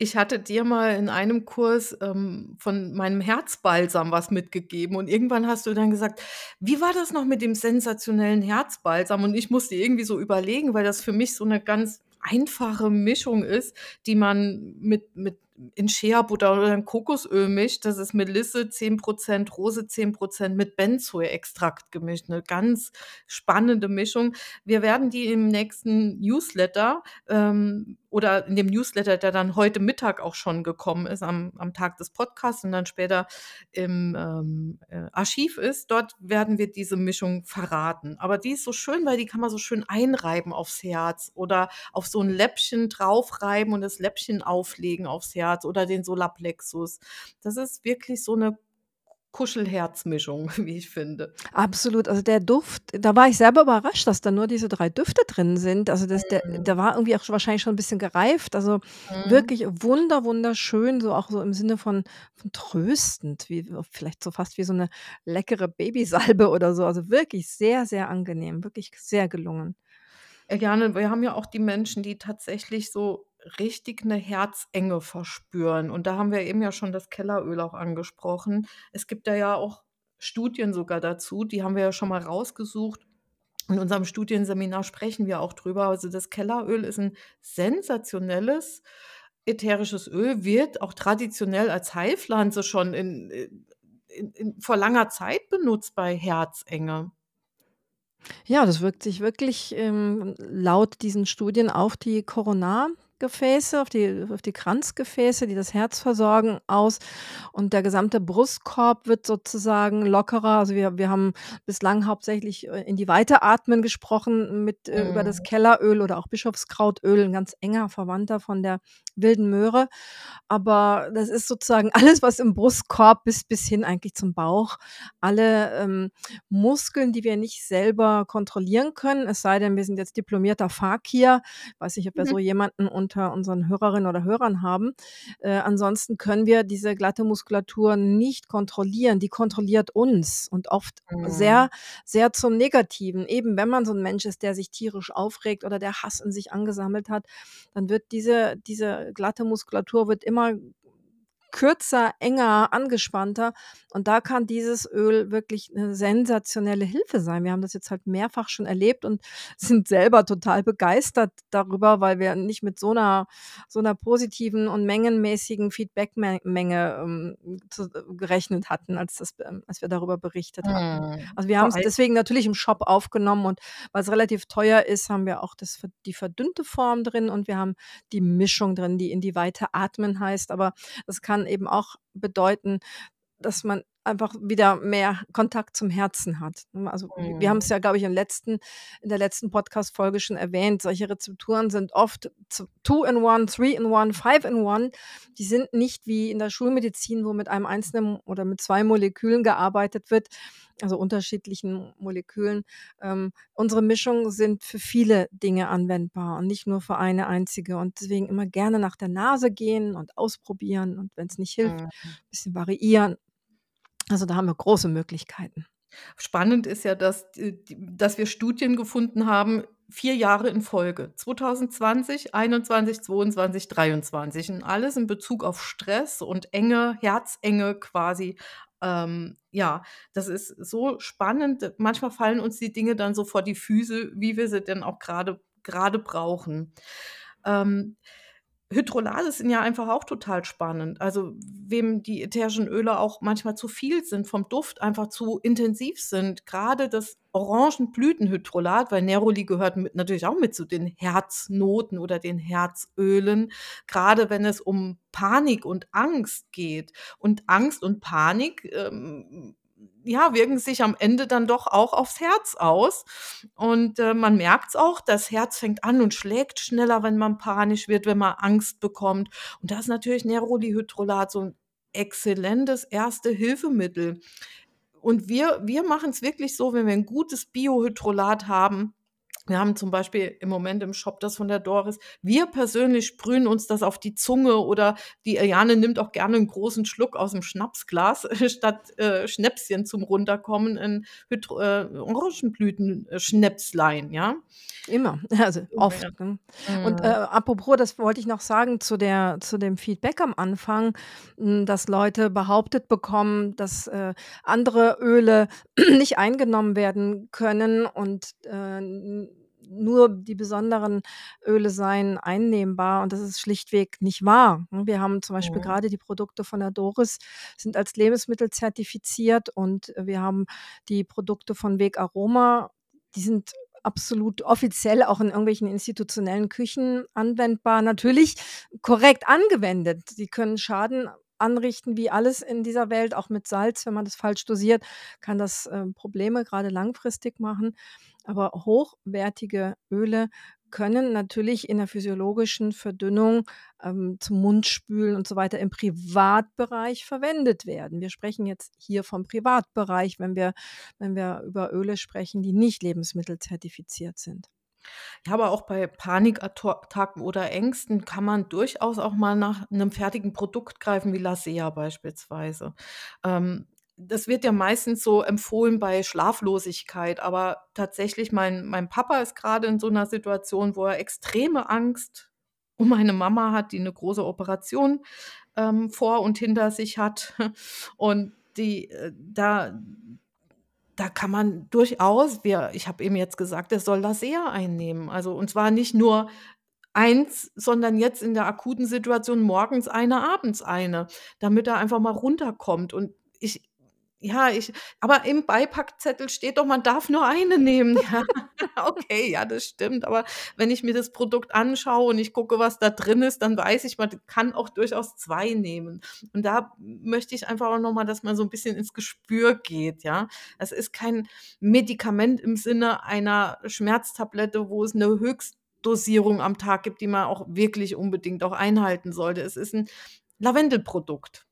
Ich hatte dir mal in einem Kurs, ähm, von meinem Herzbalsam was mitgegeben und irgendwann hast du dann gesagt: „Wie war das noch mit dem sensationellen Herzbalsam?“ Und ich musste irgendwie so überlegen, weil das für mich so 'ne ganz einfache Mischung ist, die man mit mit in Shea-Butter oder in Kokosöl mischt. Das ist Melisse 10 %, Rose 10 % mit Benzoe-Extrakt gemischt, 'ne ganz spannende Mischung. Wir werden die im nächsten Newsletter, ähm oder in dem Newsletter, der dann heute Mittag auch schon gekommen ist am am Tag des Podcasts und dann später im, ähm, äh, Archiv ist. Dort werden wir diese Mischung verraten. Aber die ist so schön, weil die kann man so schön einreiben aufs Herz oder auf so 'n Läppchen draufreiben und das Läppchen auflegen aufs Herz oder den Solarplexus. Das ist wirklich so 'ne Kuschelherzmischung, [laughs] wie ich finde. Absolut. Also, der Duft da war ich selber überrascht, dass da nur diese 3 Düfte drin sind. Also, dass der Mhm. der war irgendwie auch schon wahrscheinlich schon 'n bisschen gereift. Also, Mhm. wirklich wunder wunderschön, so auch so im Sinne von von tröstend, wie vielleicht so fast wie so 'ne leckere Babysalbe oder so. Also, wirklich sehr, sehr angenehm, wirklich sehr gelungen. Eliane, wir haben ja auch die Menschen, die tatsächlich so richtig 'ne Herzenge verspüren. Und da haben wir eben ja schon das Kelleröl auch angesprochen. Es gibt da ja auch Studien sogar dazu, die haben wir ja schon mal rausgesucht. In unserem Studienseminar sprechen wir auch drüber. Also, das Kelleröl ist 'n sensationelles ätherisches Öl, wird auch traditionell als Heilpflanze schon in äh, in in vor langer Zeit benutzt bei Herzenge. Ja, das wirkt sich wirklich, ähm, laut diesen Studien auf die Koronargelenke Gefäße, auf die auf die Kranzgefäße, die das Herz versorgen, aus und der gesamte Brustkorb wird sozusagen lockerer. Also, wir wir haben bislang hauptsächlich, äh, in die Weite atmen gesprochen mit äh, über das Mhm. Kelleröl oder auch Bischofskrautöl, 'n ganz enger Verwandter von der wilden Möhre. Aber das ist sozusagen [laughs] alles, was im Brustkorb bis bis hin eigentlich zum Bauch alle, ähm, Muskeln, die wir nicht selber kontrollieren können, es sei denn, wir sind jetzt diplomierter Fakir. Weiß nicht, ob wir Mhm. so jemanden unter unseren Hörerinnen oder Hörern haben. Äh, ansonsten können wir diese glatte Muskulatur nicht kontrollieren. Die kontrolliert uns und oft Mhm. sehr, sehr zum Negativen. Eben, wenn man so 'n Mensch ist, der sich tierisch aufregt oder der Hass in sich angesammelt hat, dann wird diese diese glatte Muskulatur wird immer kürzer, enger, angespannter und da kann dieses Öl wirklich 'ne sensationelle Hilfe sein. Wir haben das jetzt halt mehrfach schon erlebt und [laughs] sind selber total begeistert darüber, weil wir nicht mit so 'ner so 'ner positiven und mengenmäßigen Feedback-Me Menge, ähm, zu gerechnet hatten, als das ähm, als wir darüber berichtet hatten. Mhm. Also, wir haben's all deswegen natürlich im Shop aufgenommen und weil's relativ teuer ist, haben wir auch das die verdünnte Form drin und wir haben die Mischung drin, die in die Weite atmen heißt. Aber das kann eben auch bedeuten, dass man einfach wieder mehr Kontakt zum Herzen hat, ne? Also, w wir haben's Mhm. ja, glaube ich, im letzten in der letzten Podcast-Folge schon erwähnt. Solche Rezepturen sind oft two in one, three in one, five in one. Die sind nicht wie in der Schulmedizin, wo mit einem einzelnen oder mit 2 Molekülen gearbeitet wird, also unterschiedlichen Molekülen. Ähm, unsere Mischungen sind für viele Dinge anwendbar und nicht nur für eine einzige und deswegen immer gerne nach der Nase gehen und ausprobieren und wenn's nicht hilft, Mhm. bisschen variieren. Also, da haben wir große Möglichkeiten. Spannend ist ja, dass d dass wir Studien gefunden haben, 4 Jahre in Folge. 2020, 21, 22, 23 und alles in Bezug auf Stress und Enge, Herzenge quasi. Ähm, ja, das ist so spannend. Manchmal fallen uns die Dinge dann so vor die Füße, wie wir sie denn auch grade brauchen. Ähm, Hydrolate sind ja einfach auch total spannend. Also, wem die ätherischen Öle auch manchmal zu viel sind, vom Duft einfach zu intensiv sind. Grade das Orangenblütenhydrolat, weil Neroli gehört mit natürlich auch mit zu den Herznoten oder den Herzölen, grade wenn es um Panik und Angst geht. Und Angst und Panik, ähm, ja, wirken sich am Ende dann doch auch aufs Herz aus. Und, äh, man merkt's auch, das Herz fängt an und schlägt schneller, wenn man panisch wird, wenn man Angst bekommt. Und da ist natürlich Neroli-Hydrolat so 'n exzellentes Erste-Hilfe-Mittel. Und wir wir machen's wirklich so, wenn wir 'n gutes Biohydrolat haben wir haben zum Beispiel im Moment im Shop das von der Doris. Wir persönlich sprühen uns das auf die Zunge oder die Eliane nimmt auch gerne 'n großen Schluck aus'm Schnapsglas, [laughs] statt, äh, Schnäpschen zum Runterkommen, 'n Hydro äh, Orangenblüten äh, Schnäpslein, ja? Immer, [laughs] also oft, ne? Und, äh, Mhm. apropos, das wollte ich noch sagen zu der zu dem Feedback am Anfang, hm, dass Leute behauptet bekommen, dass, äh, andere Öle [clears throat] nicht eingenommen werden können und, äh, nur die besonderen Öle seien einnehmbar und das ist schlichtweg nicht wahr, ne? Wir haben zum Beispiel Mhm. grade die Produkte von der Doris sind als Lebensmittel zertifiziert und wir haben die Produkte von Weg Aroma, die sind absolut offiziell auch in irgendwelchen institutionellen Küchen anwendbar. Natürlich korrekt angewendet. Sie können Schaden anrichten wie alles in dieser Welt, auch mit Salz, wenn man das falsch dosiert, kann das, ähm, Probleme grade langfristig machen. Aber hochwertige Öle können natürlich in der physiologischen Verdünnung, ähm, zum Mundspülen und so weiter im Privatbereich verwendet werden. Wir sprechen jetzt hier vom Privatbereich, wenn wir wenn wir über Öle sprechen, die nicht lebensmittelzertifiziert sind. Ja, aber auch bei Panikato Attacken oder Ängsten kann man durchaus auch mal nach 'nem fertigen Produkt greifen, wie Lasea beispielsweise. Ähm, das wird ja meistens so empfohlen bei Schlaflosigkeit, aber tatsächlich mein mein Papa ist grade in so 'ner Situation, wo er extreme Angst um meine Mama hat, die 'ne große Operation, ähm, vor und hinter sich hat. [laughs] Und die, äh, da da kann man durchaus wir ich habe ihm jetzt gesagt, er soll Lasea einnehmen. Also, und zwar nicht nur 1, sondern jetzt in der akuten Situation morgens eine, abends eine, damit er einfach mal runterkommt. Und ich ja, ich aber im Beipackzettel steht doch, man darf nur eine nehmen. Ja, [laughs] okay, ja, das stimmt. Aber wenn ich mir das Produkt anschaue und ich gucke, was da drin ist, dann weiß ich, man kann auch durchaus 2 nehmen. Und da möchte ich einfach auch noch mal, dass man so 'n bisschen ins Gespür geht, ja? Es ist kein Medikament im Sinne einer Schmerztablette, wo es 'ne Höchstdosierung am Tag gibt, die man auch wirklich unbedingt auch einhalten sollte. Es ist 'n Lavendelprodukt.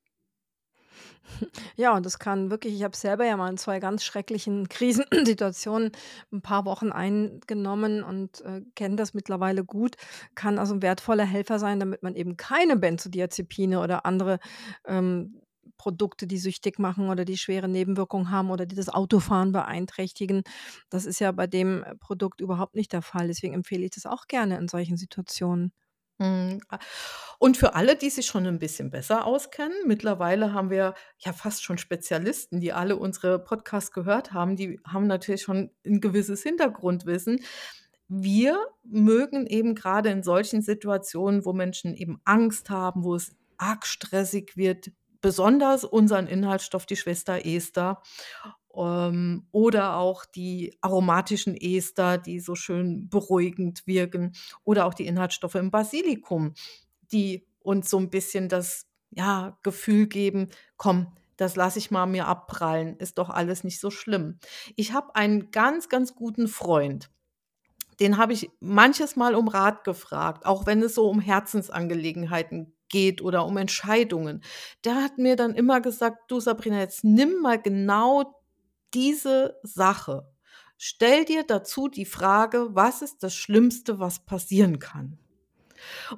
Ja, und das kann wirklich ich habe selber ja mal in 2 ganz schrecklichen [clears throat] Krisensituationen 'n paar Wochen eingenommen und, äh, kenne das mittlerweile gut. Kann also 'n wertvoller Helfer sein, damit man eben keine Benzodiazepine oder andere, ähm, Produkte, die süchtig machen oder die schwere Nebenwirkungen haben oder die das Autofahren beeinträchtigen. Das ist ja bei dem, Produkt überhaupt nicht der Fall. Deswegen empfehle ich das auch gerne in solchen Situationen. Mhm. Und für alle, die sich schon 'n bisschen besser auskennen, mittlerweile haben wir ja fast schon Spezialisten, die alle unsere Podcasts gehört haben. Die haben natürlich schon 'n gewisses Hintergrundwissen. Wir mögen eben grade in solchen Situationen, wo Menschen eben Angst haben, wo es arg stressig wird, besonders unseren Inhaltsstoff, die Schwester Ester, ähm, oder auch die aromatischen Ester, die so schön beruhigend wirken, oder auch die Inhaltsstoffe im Basilikum, die uns so 'n bisschen das, ja, Gefühl geben: „Komm, das lasse ich mal mir abprallen, ist doch alles nicht so schlimm.“ Ich habe einen ganz, ganz guten Freund, den habe ich manches Mal um Rat gefragt, auch wenn es so um Herzensangelegenheiten geht oder um Entscheidungen. Der hat mir dann immer gesagt: „Du Sabrina, jetzt nimm mal genau diese Sache. Stell dir dazu die Frage: Was ist das Schlimmste, was passieren kann?“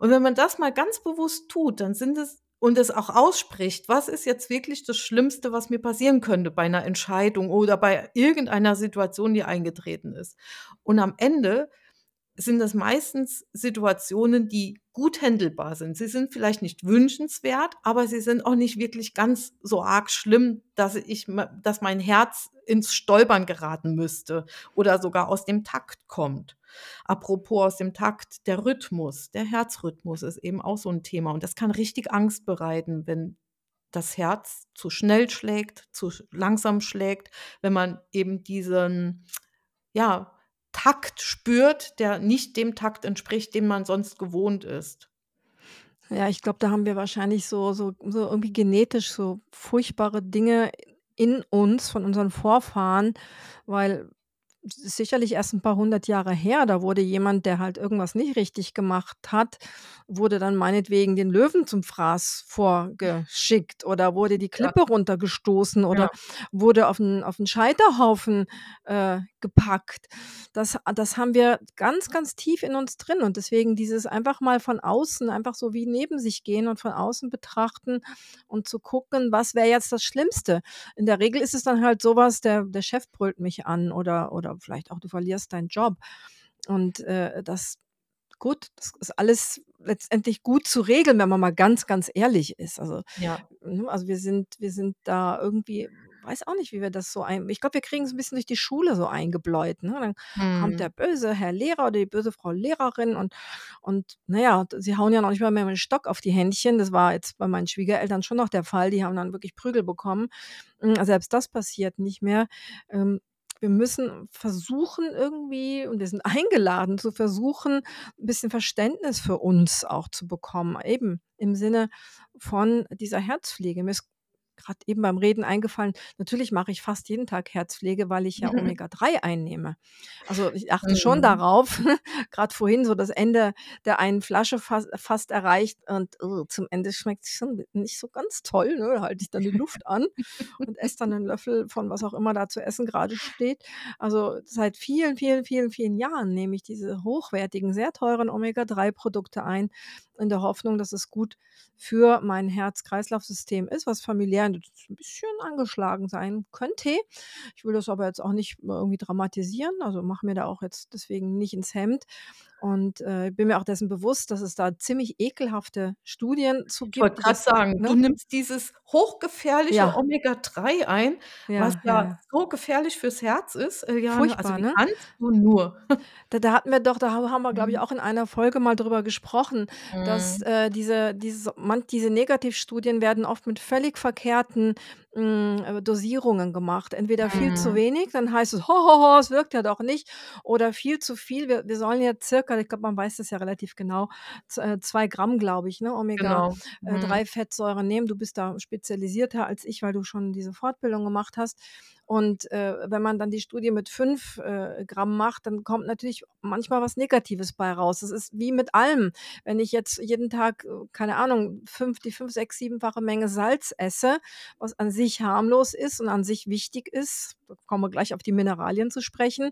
Und wenn man das mal ganz bewusst tut, dann sind es und es auch ausspricht: „Was ist jetzt wirklich das Schlimmste, was mir passieren könnte bei 'ner Entscheidung oder bei irgendeiner Situation, die eingetreten ist?“ Und am Ende sind das meistens Situationen, die gut händelbar sind. Sie sind vielleicht nicht wünschenswert, aber sie sind auch nicht wirklich ganz so arg schlimm, dass ich dass mein Herz ins Stolpern geraten müsste oder sogar aus dem Takt kommt. Apropos aus dem Takt, der Rhythmus, der Herzrhythmus ist eben auch so 'n Thema und das kann richtig Angst bereiten, wenn das Herz zu schnell schlägt, zu langsam schlägt, wenn man eben diesen, ja, Takt spürt, der nicht dem Takt entspricht, den man sonst gewohnt ist. Ja, ich glaube, da haben wir wahrscheinlich so so so irgendwie genetisch so furchtbare Dinge in uns von unseren Vorfahren, weil sicherlich erst 'n paar 100 Jahre her, da wurde jemand, der halt irgendwas nicht richtig gemacht hat wurde dann meinetwegen den Löwen zum Fraß vorgeschickt oder wurde die Ja. Klippe runtergestoßen oder Ja. wurde auf 'n auf 'n Scheiterhaufen, äh, gepackt. Das das haben wir ganz, ganz tief in uns drin und deswegen dieses einfach mal von außen einfach so wie neben sich gehen und von außen betrachten und zu gucken, was wäre jetzt das Schlimmste? In der Regel ist es dann halt so was, der der Chef brüllt mich an oder oder vielleicht auch du verlierst deinen Job. Und, äh, das gut, das ist alles letztendlich gut zu regeln, wenn man mal ganz, ganz ehrlich ist. Also, Ja. ne, also wir sind wir sind da irgendwie weiß auch nicht, wie wir das so ein ich glaube, wir kriegen's 'n bisschen durch die Schule so eingebläut, ne? Dann kommt der böse Herr Lehrer oder die böse Frau Lehrerin und und na ja, sie hauen ja noch nicht mal mehr mit 'm Stock auf die Händchen. Das war jetzt bei meinen Schwiegereltern schon noch der Fall, die haben dann wirklich Prügel bekommen. Hm, selbst das passiert nicht mehr. Ähm, wir müssen versuchen irgendwie und wir sind [laughs] eingeladen zu versuchen, 'n bisschen Verständnis für uns auch zu bekommen, eben im Sinne von dieser Herzpflege. Mir ist grad eben beim Reden eingefallen, natürlich mache ich fast jeden Tag Herzpflege, weil ich ja [laughs] Omega-3 einnehme. Also, ich achte schon Mhm. darauf, [laughs] grad vorhin so das Ende der einen Flasche fas fast erreicht und, uh, zum Ende schmeckt's schon nicht so ganz toll, ne? Da halte ich dann die Luft an und esse dann 'nen Löffel von was auch immer da zu essen grade steht. Also, seit vielen, vielen, vielen, vielen Jahren nehme ich diese hochwertigen, sehr teuren Omega-3-Produkte ein, in der Hoffnung, dass es gut für mein Herz-Kreislauf-System ist, was familiär 'n bisschen angeschlagen sein könnte. Ich will das aber jetzt auch nicht irgendwie dramatisieren, also mache mir da auch jetzt deswegen nicht ins Hemd. Und, äh, bin mir auch dessen bewusst, dass es da ziemlich ekelhafte Studien zu Ich wollte gibt, das sagen, ne? du nimmst dieses hochgefährliche Ja. Omega-3 ein, was Ja, ja, ja ja. so gefährlich fürs Herz ist, Eliane. Also, Furchtbar, wie ne? du nur? Da da hatten wir doch da ha haben wir, glaube ich, Mhm. auch in einer Folge mal drüber gesprochen, dass, Mhm. äh, diese diese man diese Negativstudien werden oft mit völlig verkehrten, hm, äh, Dosierungen gemacht. Entweder viel zu Mhm. wenig, dann heißt es: [laughs] „Ho, ho, ho, es wirkt ja doch nicht“, oder viel zu viel. Wir wir sollen ja circa ich glaube, man weiß das ja relativ genau, äh, 2 Gramm, glaube ich, ne, Omega Genau. äh, Mhm. 3 Fettsäuren nehmen. Du bist da spezialisierter als ich, weil du schon diese Fortbildung gemacht hast. Und, äh, wenn man dann die Studie mit 5, äh, Gramm macht, dann kommt natürlich manchmal was Negatives bei raus. Das ist wie mit allem. Wenn ich jetzt jeden Tag, äh, keine Ahnung, 5 die 5, 6, siebenfache Menge Salz esse, was an sich harmlos ist und an sich wichtig ist, kommen wir gleich auf die Mineralien zu sprechen,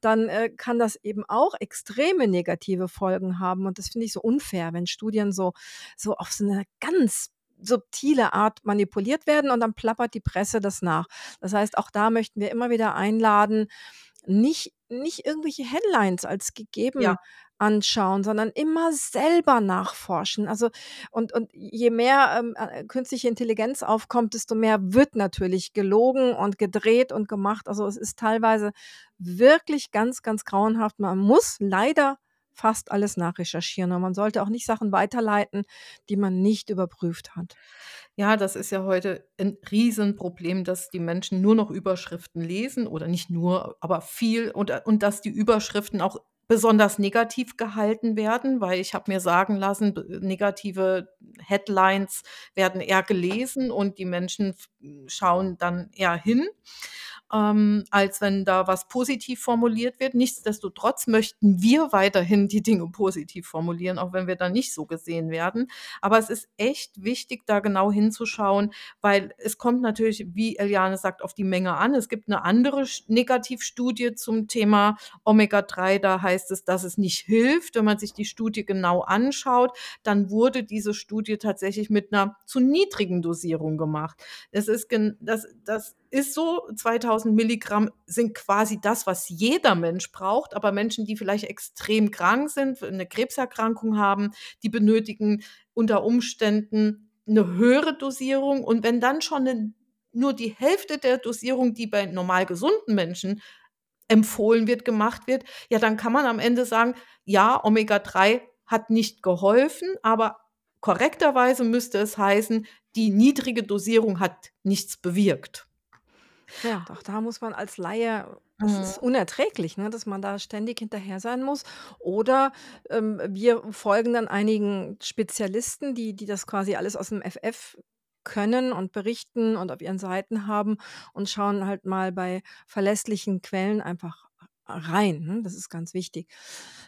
dann, äh, kann das eben auch extreme negative Folgen haben. Und das finde ich so unfair, wenn Studien so so auf so 'ne ganz subtile Art manipuliert werden und dann plappert die Presse das nach. Das heißt, auch da möchten wir immer wieder einladen, nicht nicht irgendwelche Headlines als Ja. gegeben anschauen, sondern immer selber nachforschen. Also, und und je mehr, ähm, äh, künstliche Intelligenz aufkommt, desto mehr wird natürlich gelogen und gedreht und gemacht. Also, es ist teilweise wirklich ganz, ganz grauenhaft. Man muss leider fast alles nachrecherchieren und man sollte auch nicht Sachen weiterleiten, die man nicht überprüft hat. Ja, das ist ja heute 'n Riesenproblem, dass die Menschen nur noch Überschriften lesen oder nicht nur, aber viel und äh, und dass die Überschriften auch besonders negativ gehalten werden, weil ich habe mir sagen lassen, negative Headlines werden eher gelesen und die Menschen schauen dann eher hin, ähm, als wenn da was positiv formuliert wird. Nichtsdestotrotz möchten wir weiterhin die Dinge positiv formulieren, auch wenn wir da nicht so gesehen werden. Aber es ist echt wichtig, da genau hinzuschauen, weil es kommt natürlich, wie Eliane sagt, auf die Menge an. Es gibt 'ne andere Negativstudie zum Thema Omega-3, da heißt es, dass es nicht hilft. Wenn man sich die Studie genau anschaut, dann wurde diese Studie tatsächlich mit 'ner zu niedrigen Dosierung gemacht. Es ist das das ist so, 2.000 Milligramm sind quasi das, was jeder Mensch braucht, aber Menschen, die vielleicht extrem krank sind, 'ne Krebserkrankung haben, die benötigen unter Umständen 'ne höhere Dosierung. Und wenn dann schon 'nen nur die Hälfte der Dosierung, die bei normal gesunden Menschen empfohlen wird, gemacht wird, ja, dann kann man am Ende sagen: „Ja, Omega-3 hat nicht geholfen“, aber korrekterweise müsste es heißen, die niedrige Dosierung hat nichts bewirkt. Ja, doch da muss man als Laie es ist Mhm. unerträglich, ne, dass man da ständig hinterher sein muss. Oder, ähm, wir folgen dann einigen Spezialisten, die die das quasi alles aus'm FF können und berichten und auf ihren Seiten haben und schauen halt mal bei verlässlichen Quellen einfach rein, ne? Das ist ganz wichtig.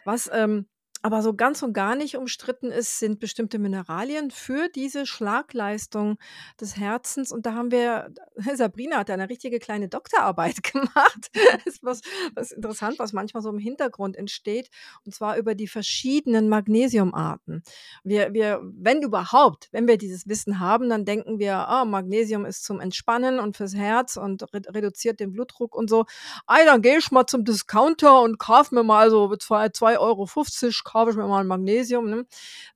Was, ähm, aber so ganz und gar nicht umstritten ist, sind bestimmte Mineralien für diese Schlagleistung des Herzens. Und da haben wir [laughs] Sabrina hat da 'ne richtige kleine Doktorarbeit [laughs] gemacht. Ist was was interessant, was manchmal so im Hintergrund entsteht, und zwar über die verschiedenen Magnesiumarten. Wir wir wenn überhaupt, wenn wir dieses Wissen haben, dann denken wir: „Ah, Magnesium ist zum Entspannen und fürs Herz und red reduziert den Blutdruck und so. Ei, dann gehe ich mal zum Discounter und kaufe mir mal so zwei 2,50 € kaufe ich mir mal 'n Magnesium“, ne?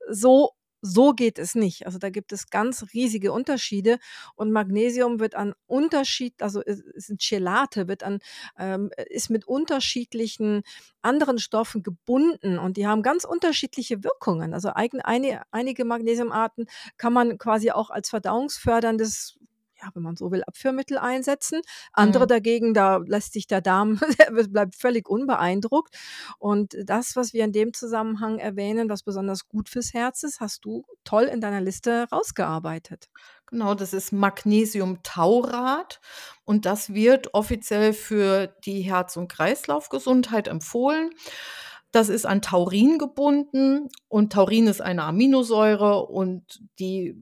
So so geht es nicht. Also, da gibt es ganz riesige Unterschiede und Magnesium wird an Unterschied also, ist 'n Chelate, wird an ähm, ist mit unterschiedlichen anderen Stoffen gebunden und die haben ganz unterschiedliche Wirkungen. Also, eigen eini einige Magnesiumarten kann man quasi auch als verdauungsförderndes ja, wenn man so will, Abführmittel einsetzen. Andere Mhm. dagegen, da lässt sich der Darm [laughs] bleibt völlig unbeeindruckt. Und das, was wir in dem Zusammenhang erwähnen, was besonders gut fürs Herz ist, hast du toll in deiner Liste rausgearbeitet. Genau, das ist Magnesiumtaurat und das wird offiziell für die Herz und Kreislaufgesundheit empfohlen. Das ist an Taurin gebunden und Taurin ist eine Aminosäure und die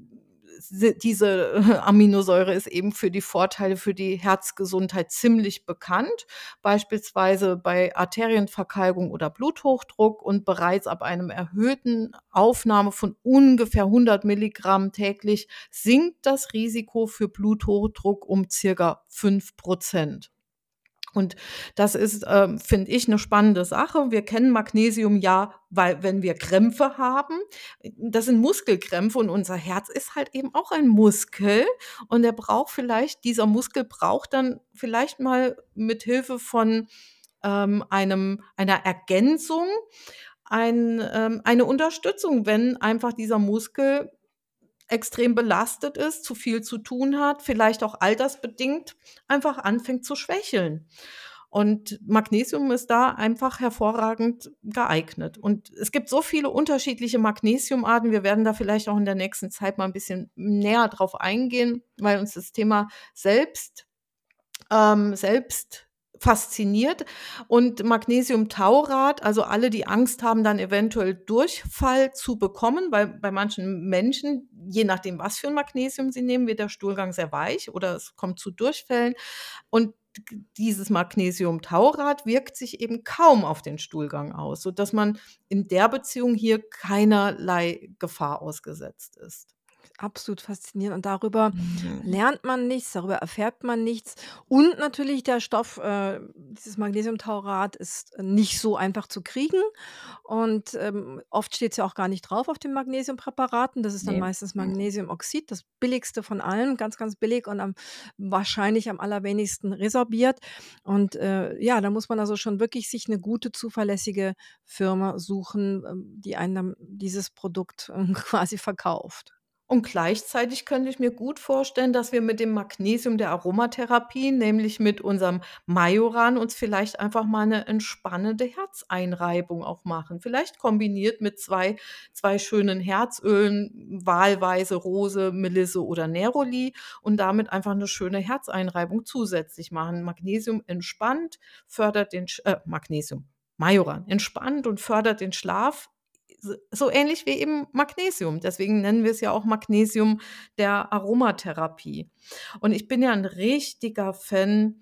diese [laughs] Aminosäure ist eben für die Vorteile für die Herzgesundheit ziemlich bekannt, beispielsweise bei Arterienverkalkung oder Bluthochdruck und bereits ab einem erhöhten Aufnahme von ungefähr 100 Milligramm täglich sinkt das Risiko für Bluthochdruck um circa 5 %. Und das ist, ähm, finde ich, 'ne spannende Sache. Wir kennen Magnesium ja, weil wenn wir Krämpfe haben das sind Muskelkrämpfe und unser Herz ist halt eben auch ein Muskel und der braucht vielleicht dieser Muskel braucht dann vielleicht mal mit Hilfe von, ähm, einem einer Ergänzung ein ähm, eine Unterstützung, wenn einfach dieser Muskel extrem belastet ist, zu viel zu tun hat, vielleicht auch altersbedingt einfach anfängt zu schwächeln. Und Magnesium ist da einfach hervorragend geeignet. Und es gibt so viele unterschiedliche Magnesiumarten. Wir werden da vielleicht auch in der nächsten Zeit mal 'n bisschen näher drauf eingehen, weil uns das Thema selbst ähm, selbst fasziniert. Und Magnesiumtaurat, also alle, die Angst haben, dann eventuell Durchfall zu bekommen, weil bei manchen Menschen, je nachdem, was für 'n Magnesium sie nehmen, wird der Stuhlgang sehr weich oder es kommt zu Durchfällen. Und dieses Magnesiumtaurat wirkt sich eben kaum auf den Stuhlgang aus, sodass man in der Beziehung hier keinerlei Gefahr ausgesetzt ist. Absolut faszinierend und darüber Mhm. lernt man nichts, darüber erfährt man nichts. Und natürlich der Stoff, äh, dieses Magnesiumtaurat ist nicht so einfach zu kriegen und, ähm, oft steht's ja auch gar nicht drauf auf den Magnesiumpräparaten. Das ist dann Ne. meistens Mhm. Magnesiumoxid, das billigste von allem, ganz, ganz billig und am wahrscheinlich am allerwenigsten resorbiert. Und, äh, ja, da muss man also schon wirklich sich 'ne gute, zuverlässige Firma suchen, ähm, die einem dann dieses Produkt, ähm, [laughs] quasi verkauft. Und gleichzeitig könnte ich mir gut vorstellen, dass wir mit dem Magnesium der Aromatherapie, nämlich mit unserem Majoran, uns vielleicht einfach mal 'ne entspannende Herzeinreibung auch machen. Vielleicht kombiniert mit zwei zwei schönen Herzölen, wahlweise Rose, Melisse oder Neroli und damit einfach 'ne schöne Herzeinreibung zusätzlich machen. Magnesium entspannt, fördert den äh, Magnesium, Majoran entspannt und fördert den Schlaf, so ähnlich wie eben Magnesium. Deswegen nennen wir's ja auch Magnesium der Aromatherapie. Und ich bin ja 'n richtiger Fan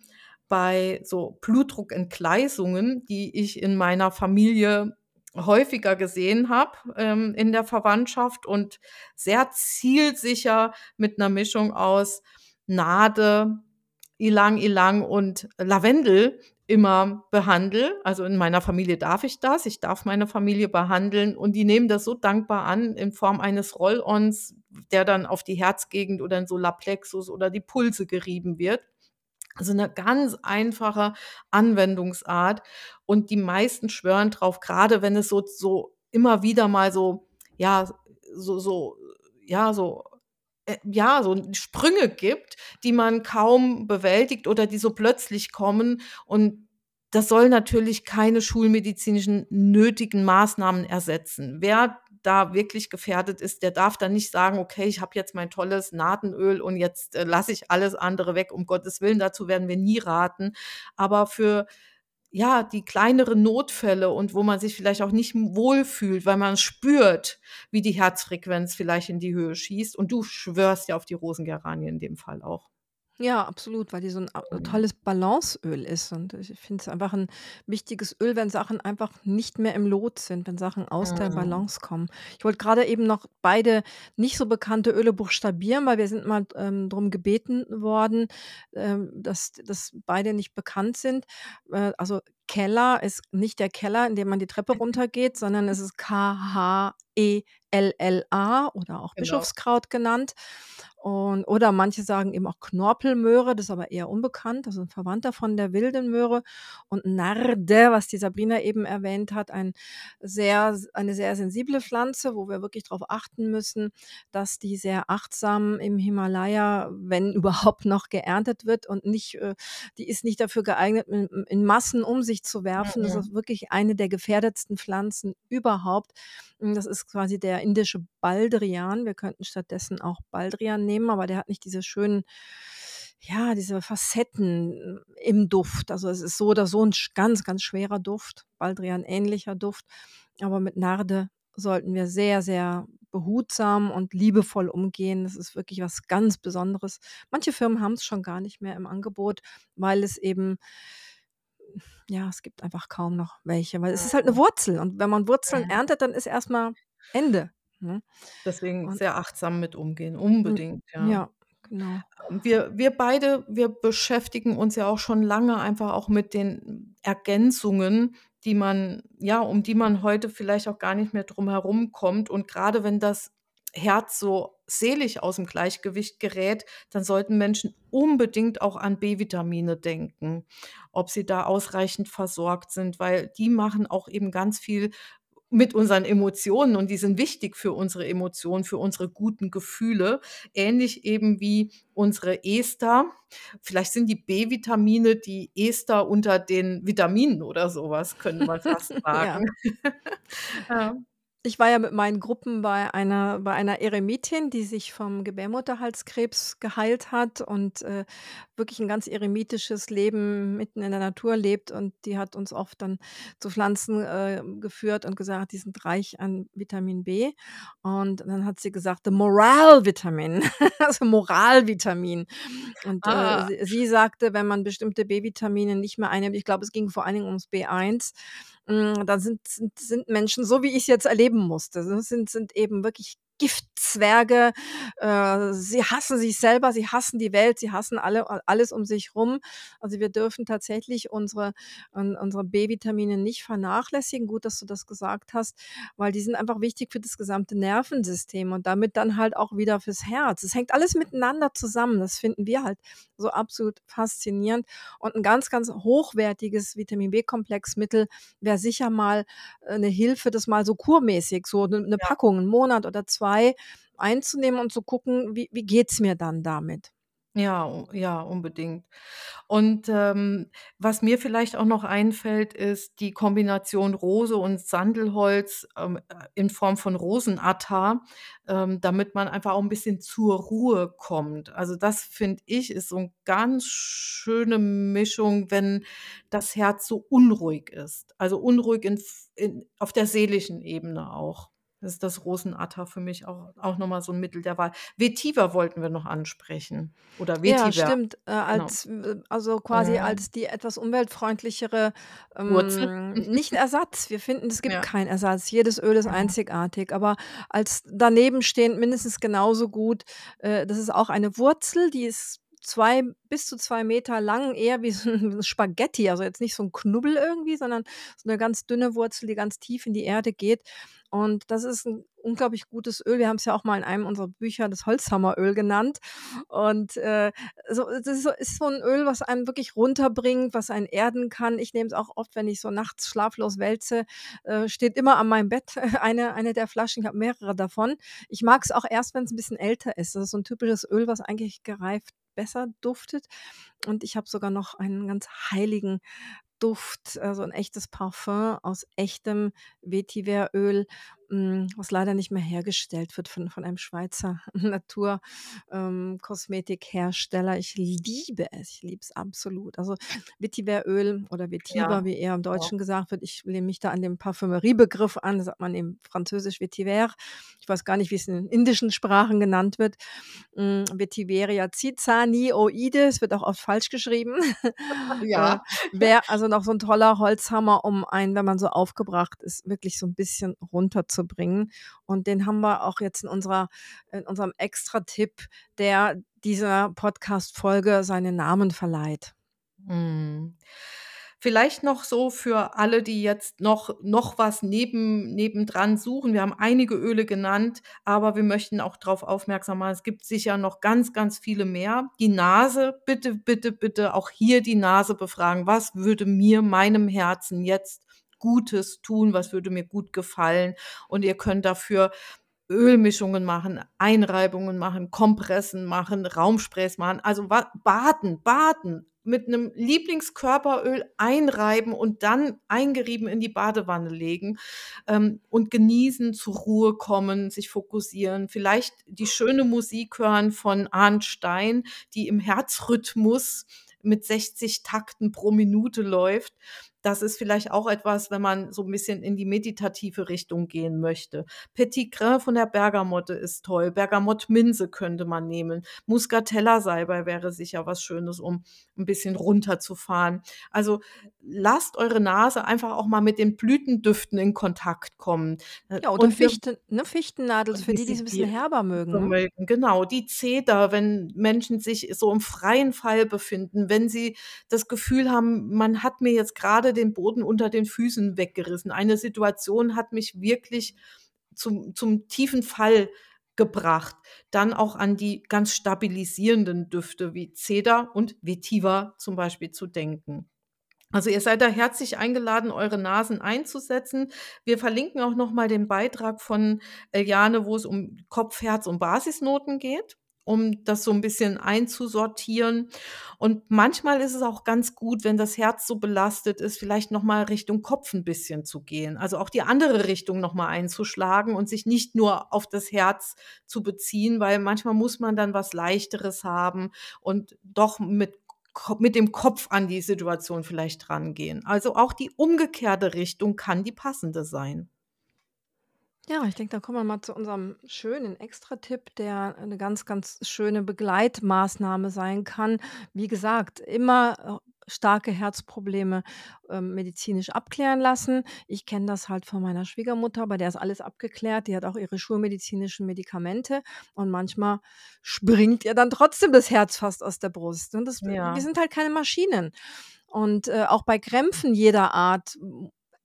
bei so Blutdruckentgleisungen, die ich in meiner Familie häufiger gesehen habe, ähm, in der Verwandtschaft und sehr zielsicher mit 'ner Mischung aus Nade, Ylang-Ylang und Lavendel immer behandle. Also, in meiner Familie darf ich das. Ich darf meine Familie behandeln und die nehmen das so dankbar an in Form eines Roll-ons, der dann auf die Herzgegend oder in Solarplexus oder die Pulse gerieben wird. Also, 'ne ganz einfache Anwendungsart und die meisten schwören drauf, grade wenn es so so immer wieder mal so ja, so so ja, so ja, so Sprünge gibt, die man kaum bewältigt oder die so plötzlich kommen. Und das soll natürlich keine schulmedizinischen nötigen Maßnahmen ersetzen. Wer da wirklich gefährdet ist, der darf dann nicht sagen: „Okay, ich habe jetzt mein tolles Nadenöl und jetzt, äh, lasse ich alles andere weg“, um Gottes Willen, dazu werden wir nie raten. Aber für, ja, die kleineren Notfälle und wo man sich vielleicht auch nicht wohlfühlt, weil man spürt, wie die Herzfrequenz vielleicht in die Höhe schießt und du schwörst ja auf die Rosengeranie in dem Fall auch. Ja, absolut, weil die so 'n a Mhm. tolles Balanceöl ist und ich finde es einfach 'n wichtiges Öl, wenn Sachen einfach nicht mehr im Lot sind, wenn Sachen aus der Mhm. Balance kommen. Ich wollte grade eben noch beide nicht so bekannte Öle buchstabieren, weil wir sind mal, ähm, drum gebeten worden, ähm, dass dass beide nicht bekannt sind. Äh, also, Kellar ist nicht der Keller, in dem man die Treppe [laughs] runtergeht, sondern es ist K-H-E-L-L-A oder auch Genau. Bischofskraut genannt. Und oder manche sagen eben auch Knorpelmöhre, das ist aber eher unbekannt, das ist 'n Verwandter von der Wilden Möhre. Und Narde, was die Sabrina eben erwähnt hat, ein sehr eine sehr sensible Pflanze, wo wir wirklich drauf achten müssen, dass die sehr achtsam im Himalaya, wenn [laughs] überhaupt noch geerntet wird und nicht äh, die ist nicht dafür geeignet, in in Massen um sich zu werfen. Das Mhm. ist wirklich eine der gefährdetsten Pflanzen überhaupt. Das ist quasi der indische Baldrian. Wir könnten stattdessen auch Baldrian nehmen, aber der hat nicht diese schönen ja, diese Facetten im Duft. Also, es ist so oder so 'n sch ganz, ganz schwerer Duft, Baldrian-ähnlicher Duft. Aber mit Narde sollten wir sehr, sehr behutsam und liebevoll umgehen. Das ist wirklich was ganz Besonderes. Manche Firmen haben's schon gar nicht mehr im Angebot, weil es eben ja, es gibt einfach kaum noch welche, weil es ist halt 'ne Mhm. Wurzel und wenn man Wurzeln erntet, dann ist erst mal Ende, ne? Deswegen Und sehr achtsam mit umgehen, unbedingt, ja. ja. Genau. Wir wir beide, wir beschäftigen uns ja auch schon lange einfach auch mit den Ergänzungen, die man ja, um die man heute vielleicht auch gar nicht mehr drum herum kommt. Und grade wenn das Herz so seelisch aus'm Gleichgewicht gerät, dann sollten Menschen unbedingt auch an B-Vitamine denken, ob sie da ausreichend versorgt sind, weil die machen auch eben ganz viel mit unseren Emotionen und die sind wichtig für unsere Emotionen, für unsere guten Gefühle, ähnlich eben wie unsere Ester. Vielleicht sind die B-Vitamine die Ester unter den Vitaminen oder so was, könnte man fast [laughs] Ja. sagen. [laughs] Ja. Ich war ja mit meinen Gruppen bei einer bei einer Eremitin, die sich vom Gebärmutterhalskrebs geheilt hat und, äh, wirklich 'n ganz eremitisches Leben mitten in der Natur lebt. Und die hat uns oft dann zu Pflanzen, äh, geführt und gesagt, die sind reich an Vitamin B. Und dann hat sie gesagt: „The Morale Vitamin“, [laughs] also Moralvitamin. Und, äh, Ah. sie sie sagte, wenn man bestimmte B-Vitamine nicht mehr einnimmt ich glaube, es ging vor allen Dingen ums B1, hm, dann sind sind sind Menschen so, wie ich's jetzt erleben musste, sind sind eben wirklich Giftzwerge. Äh, sie hassen sich selber, sie hassen die Welt, sie hassen alle alles um sich rum. Also, wir dürfen tatsächlich unsere un unsere B-Vitamine nicht vernachlässigen. Gut, dass du das gesagt hast, weil die sind einfach wichtig für das gesamte Nervensystem und damit dann halt auch wieder fürs Herz. Es hängt alles miteinander zusammen. Das finden wir halt so absolut faszinierend. Und 'n ganz, ganz hochwertiges Vitamin-B-Komplexmittel wäre sicher mal, äh, 'ne Hilfe, das mal so kurmäßig so 'ne 'ne Ja. Packung 'n Monat oder 2 einzunehmen und zu gucken, wie wie geht's mir dann damit? Ja, ja, unbedingt. Und, ähm, was mir vielleicht auch noch einfällt, ist die Kombination Rose und Sandelholz, ähm, äh, in Form von Rosenattar, ähm, damit man einfach auch 'n bisschen zur Ruhe kommt. Also, das finde ich, ist so 'n ganz schöne Mischung, wenn das Herz so unruhig ist. Also, unruhig in in auf der seelischen Ebene auch. Das ist das Rosenattar für mich auch auch noch mal so 'n Mittel der Wahl. Vetiver wollten wir noch ansprechen oder Ja, Vetiver, stimmt, äh, genau. als w also, quasi Ja. als die etwas umweltfreundlichere Wurzel. hm, [laughs] nicht Ersatz. Wir finden, es gibt Ja. keinen Ersatz. Jedes Öl ist Ja. einzigartig, aber als danebenstehend mindestens genauso gut äh, das ist auch eine Wurzel, die ist 2 bis zu 2 Meter lang, eher wie so 'n [laughs] Spaghetti, also, jetzt nicht so 'n Knubbel irgendwie, sondern so 'ne ganz dünne Wurzel, die ganz tief in die Erde geht. Und das ist 'n unglaublich gutes Öl. Wir haben's ja auch mal in einem unserer Bücher das Holzhammeröl genannt. Und, äh, so das ist so ist so 'n Öl, was einen wirklich runterbringt, was einen erden kann. Ich nehme es auch oft, wenn ich so nachts schlaflos wälze, äh, steht immer an meinem Bett [laughs] eine eine der Flaschen. Ich habe mehrere davon. Ich mag's auch erst, wenn's 'n bisschen älter ist. Das ist so 'n typisches Öl, was eigentlich gereift besser duftet. Und ich habe sogar noch einen ganz heiligen Duft, also, 'n echtes Parfum aus echtem Vetiveröl, was leider nicht mehr hergestellt wird von von einem Schweizer [laughs] Natur ähm. Ich liebe es, ich liebe es absolut. Also, Vetiveröl oder Ja, Vetiver, wie eher im auch. Deutschen gesagt wird. Ich lehne mich da an den Parfümeriebegriff an, das sagt man im Französisch Vétiver. Ich weiß gar nicht, wie's in den indischen Sprachen genannt wird. Hm, Vetiveria es wird auch oft falsch geschrieben. [laughs] Äh, Ja. wäre also noch so 'n toller Holzhammer, um einen, wenn man so aufgebracht ist, wirklich so 'n bisschen runterzubringen. Und den haben wir auch jetzt in unserer in unserem Extratipp, der dieser Podcast-Folge seinen Namen verleiht. Mhm. Vielleicht noch so für alle, die jetzt noch noch was neben nebendran suchen. Wir haben einige Öle genannt, aber wir möchten auch drauf aufmerksam machen, es gibt sicher noch ganz, ganz viele mehr. Die Nase, bitte, bitte, bitte auch hier die Nase befragen. Was würde mir, meinem Herzen jetzt Gutes tun? Was würde mir gut gefallen? Und ihr könnt dafür Ölmischungen machen, Einreibungen machen, Kompressen machen, Raumsprays machen, also, baden, baden, mit 'nem Lieblingskörperöl einreiben und dann eingerieben in die Badewanne legen, ähm, und genießen, zur Ruhe kommen, sich fokussieren, vielleicht die schöne Musik hören von Arndt Stein, die im Herzrhythmus mit 60 Takten pro Minute läuft. Das ist vielleicht auch etwas, wenn man so ein bisschen in die meditative Richtung gehen möchte. Petit Grain von der Bergamotte ist toll. Bergamottminze könnte man nehmen. Muscatella-Salbei wäre sicher was Schönes, um ein bisschen runterzufahren. Also lasst eure Nase einfach auch mal mit den Blütendüften in Kontakt kommen. Äh, ja, oder und Fichten, ne, Fichtennadel, für die, die es ein bisschen herber mögen. Ne? Genau, die Zeder, wenn Menschen sich so im freien Fall befinden, wenn sie das Gefühl haben, man hat mir jetzt gerade den Boden unter den Füßen weggerissen. Eine Situation hat mich wirklich zum, zum tiefen Fall gebracht. Dann auch an die ganz stabilisierenden Düfte wie Cedar und Vetiver zum Beispiel zu denken. Also ihr seid da herzlich eingeladen, eure Nasen einzusetzen. Wir verlinken auch noch mal den Beitrag von Eliane, wo es um Kopf, Herz und Basisnoten geht um das so ein bisschen einzusortieren. Und manchmal ist es auch ganz gut, wenn das Herz so belastet ist, vielleicht noch mal Richtung Kopf ein bisschen zu gehen. Also auch die andere Richtung noch mal einzuschlagen und sich nicht nur auf das Herz zu beziehen, weil manchmal muss man dann was Leichteres haben und doch mit mit dem Kopf an die Situation vielleicht rangehen. Also auch die umgekehrte Richtung kann die passende sein. Ja, ich denke, da kommen wir mal zu unserem schönen Extratipp, der eine ganz, ganz schöne Begleitmaßnahme sein kann. Wie gesagt, immer, äh, starke Herzprobleme, ähm, medizinisch abklären lassen. Ich kenne das halt von meiner Schwiegermutter, bei der ist alles abgeklärt. Die hat auch ihre schulmedizinischen Medikamente und manchmal springt ihr dann trotzdem das Herz fast aus der Brust. Und das Ja. wir sind halt keine Maschinen. Und, äh, auch bei Krämpfen jeder Art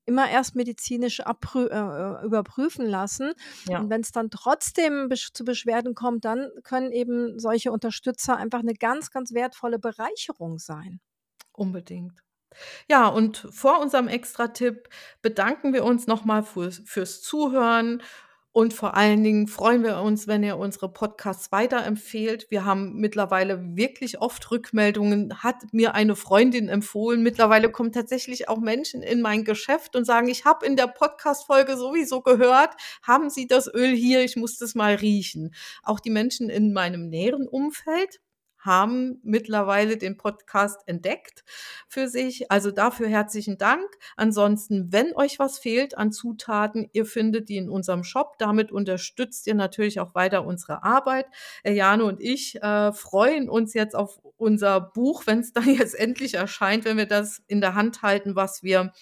immer erst medizinisch äh, äh, überprüfen lassen. Ja. Und wenn es dann trotzdem besch zu Beschwerden kommt, dann können eben solche Unterstützer einfach eine ganz, ganz wertvolle Bereicherung sein. Unbedingt. Ja, und vor unserem Extra-Tipp bedanken wir uns nochmal fürs, fürs Zuhören und vor allen Dingen freuen wir uns, wenn ihr unsere Podcasts weiterempfehlt. Wir haben mittlerweile wirklich oft Rückmeldungen, hat mir eine Freundin empfohlen. Mittlerweile kommen tatsächlich auch Menschen in mein Geschäft und sagen, ich habe in der Podcast-Folge sowieso gehört, haben Sie das Öl hier, ich muss das mal riechen. Auch die Menschen in meinem näheren Umfeld haben mittlerweile den Podcast entdeckt für sich. Also dafür herzlichen Dank. Ansonsten, wenn euch was fehlt an Zutaten, ihr findet die in unserem Shop. Damit unterstützt ihr natürlich auch weiter unsere Arbeit. Jane und ich äh, freuen uns jetzt auf unser Buch, wenn es dann [laughs] jetzt endlich erscheint, wenn wir das in der Hand halten, was wir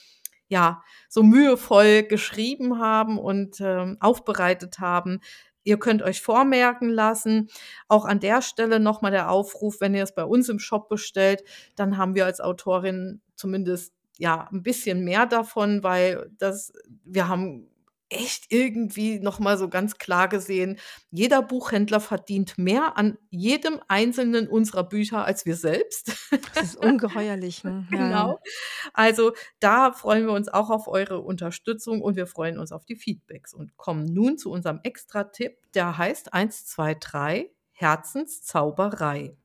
ja so mühevoll geschrieben haben und äh, aufbereitet haben. Ihr könnt euch vormerken lassen. Auch an der Stelle nochmal der Aufruf, wenn ihr es bei uns im Shop bestellt, dann haben wir als Autorin zumindest ja ein bisschen mehr davon, weil das wir haben echt irgendwie noch mal so ganz klar gesehen, jeder Buchhändler verdient mehr an jedem einzelnen unserer Bücher als wir selbst. Das ist ungeheuerlich, ne? [laughs] Genau. Also, da freuen wir uns auch auf eure Unterstützung und wir freuen uns auf die Feedbacks und kommen nun zu unserem Extra-Tipp, der heißt 1, 2, 3 Herzenszauberei.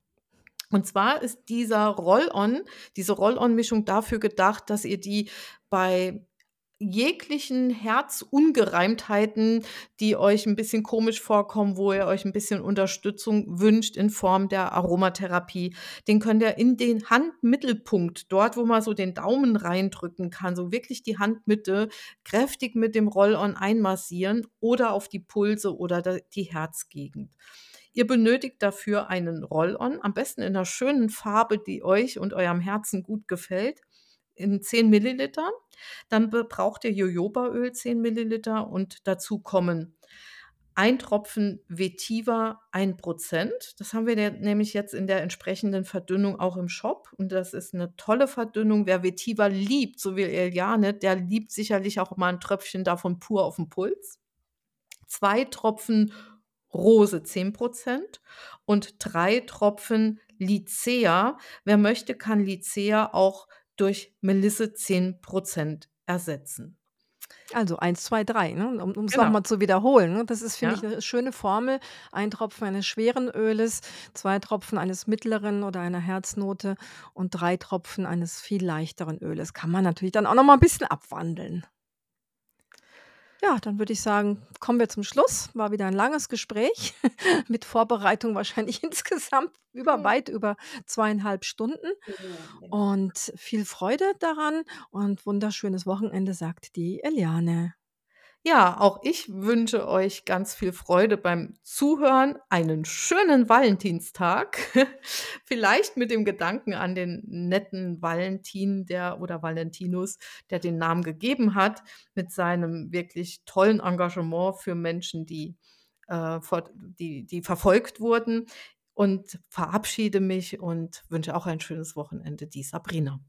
Und zwar ist dieser Roll-on, diese Roll-on-Mischung dafür gedacht, dass ihr die bei jeglichen Herzungereimtheiten, die euch ein bisschen komisch vorkommen, wo ihr euch ein bisschen Unterstützung wünscht in Form der Aromatherapie, den könnt ihr in den Handmittelpunkt, dort, wo man so den Daumen reindrücken kann, so wirklich die Handmitte kräftig mit dem Roll-on einmassieren oder auf die Pulse oder die Herzgegend. Ihr benötigt dafür einen Roll-on, am besten in einer schönen Farbe, die euch und eurem Herzen gut gefällt in 10 Milliliter. Dann braucht ihr Jojobaöl 10 Milliliter und dazu kommen ein Tropfen Vetiver 1%. Das haben wir nämlich jetzt in der entsprechenden Verdünnung auch im Shop. Und das ist eine tolle Verdünnung. Wer Vetiver liebt, so wie Eliane, der liebt sicherlich auch mal ein Tröpfchen davon pur auf dem Puls. Zwei Tropfen Rose 10% und drei Tropfen Lycea. Wer möchte, kann Lycea auch durch Melisse 10% ersetzen. Also 1, 2, 3, ne? um es genau. nochmal zu wiederholen. Ne? Das ist, finde ja. ich, eine schöne Formel. Ein Tropfen eines schweren Öles, zwei Tropfen eines mittleren oder einer Herznote und drei Tropfen eines viel leichteren Öles. Kann man natürlich dann auch nochmal ein bisschen abwandeln. Ja, dann würde ich sagen, kommen wir zum Schluss. War wieder ein langes Gespräch [laughs] mit Vorbereitung wahrscheinlich [laughs] insgesamt über Mhm. weit über 2,5 Stunden genau. und viel Freude daran und wunderschönes Wochenende, sagt die Eliane. Ja, auch ich wünsche euch ganz viel Freude beim Zuhören, einen schönen Valentinstag, [laughs] vielleicht mit dem Gedanken an den netten Valentin, der oder Valentinus, der den Namen gegeben hat, mit seinem wirklich tollen Engagement für Menschen, die, äh, die die verfolgt wurden. Und verabschiede mich und wünsche auch ein schönes Wochenende, die Sabrina.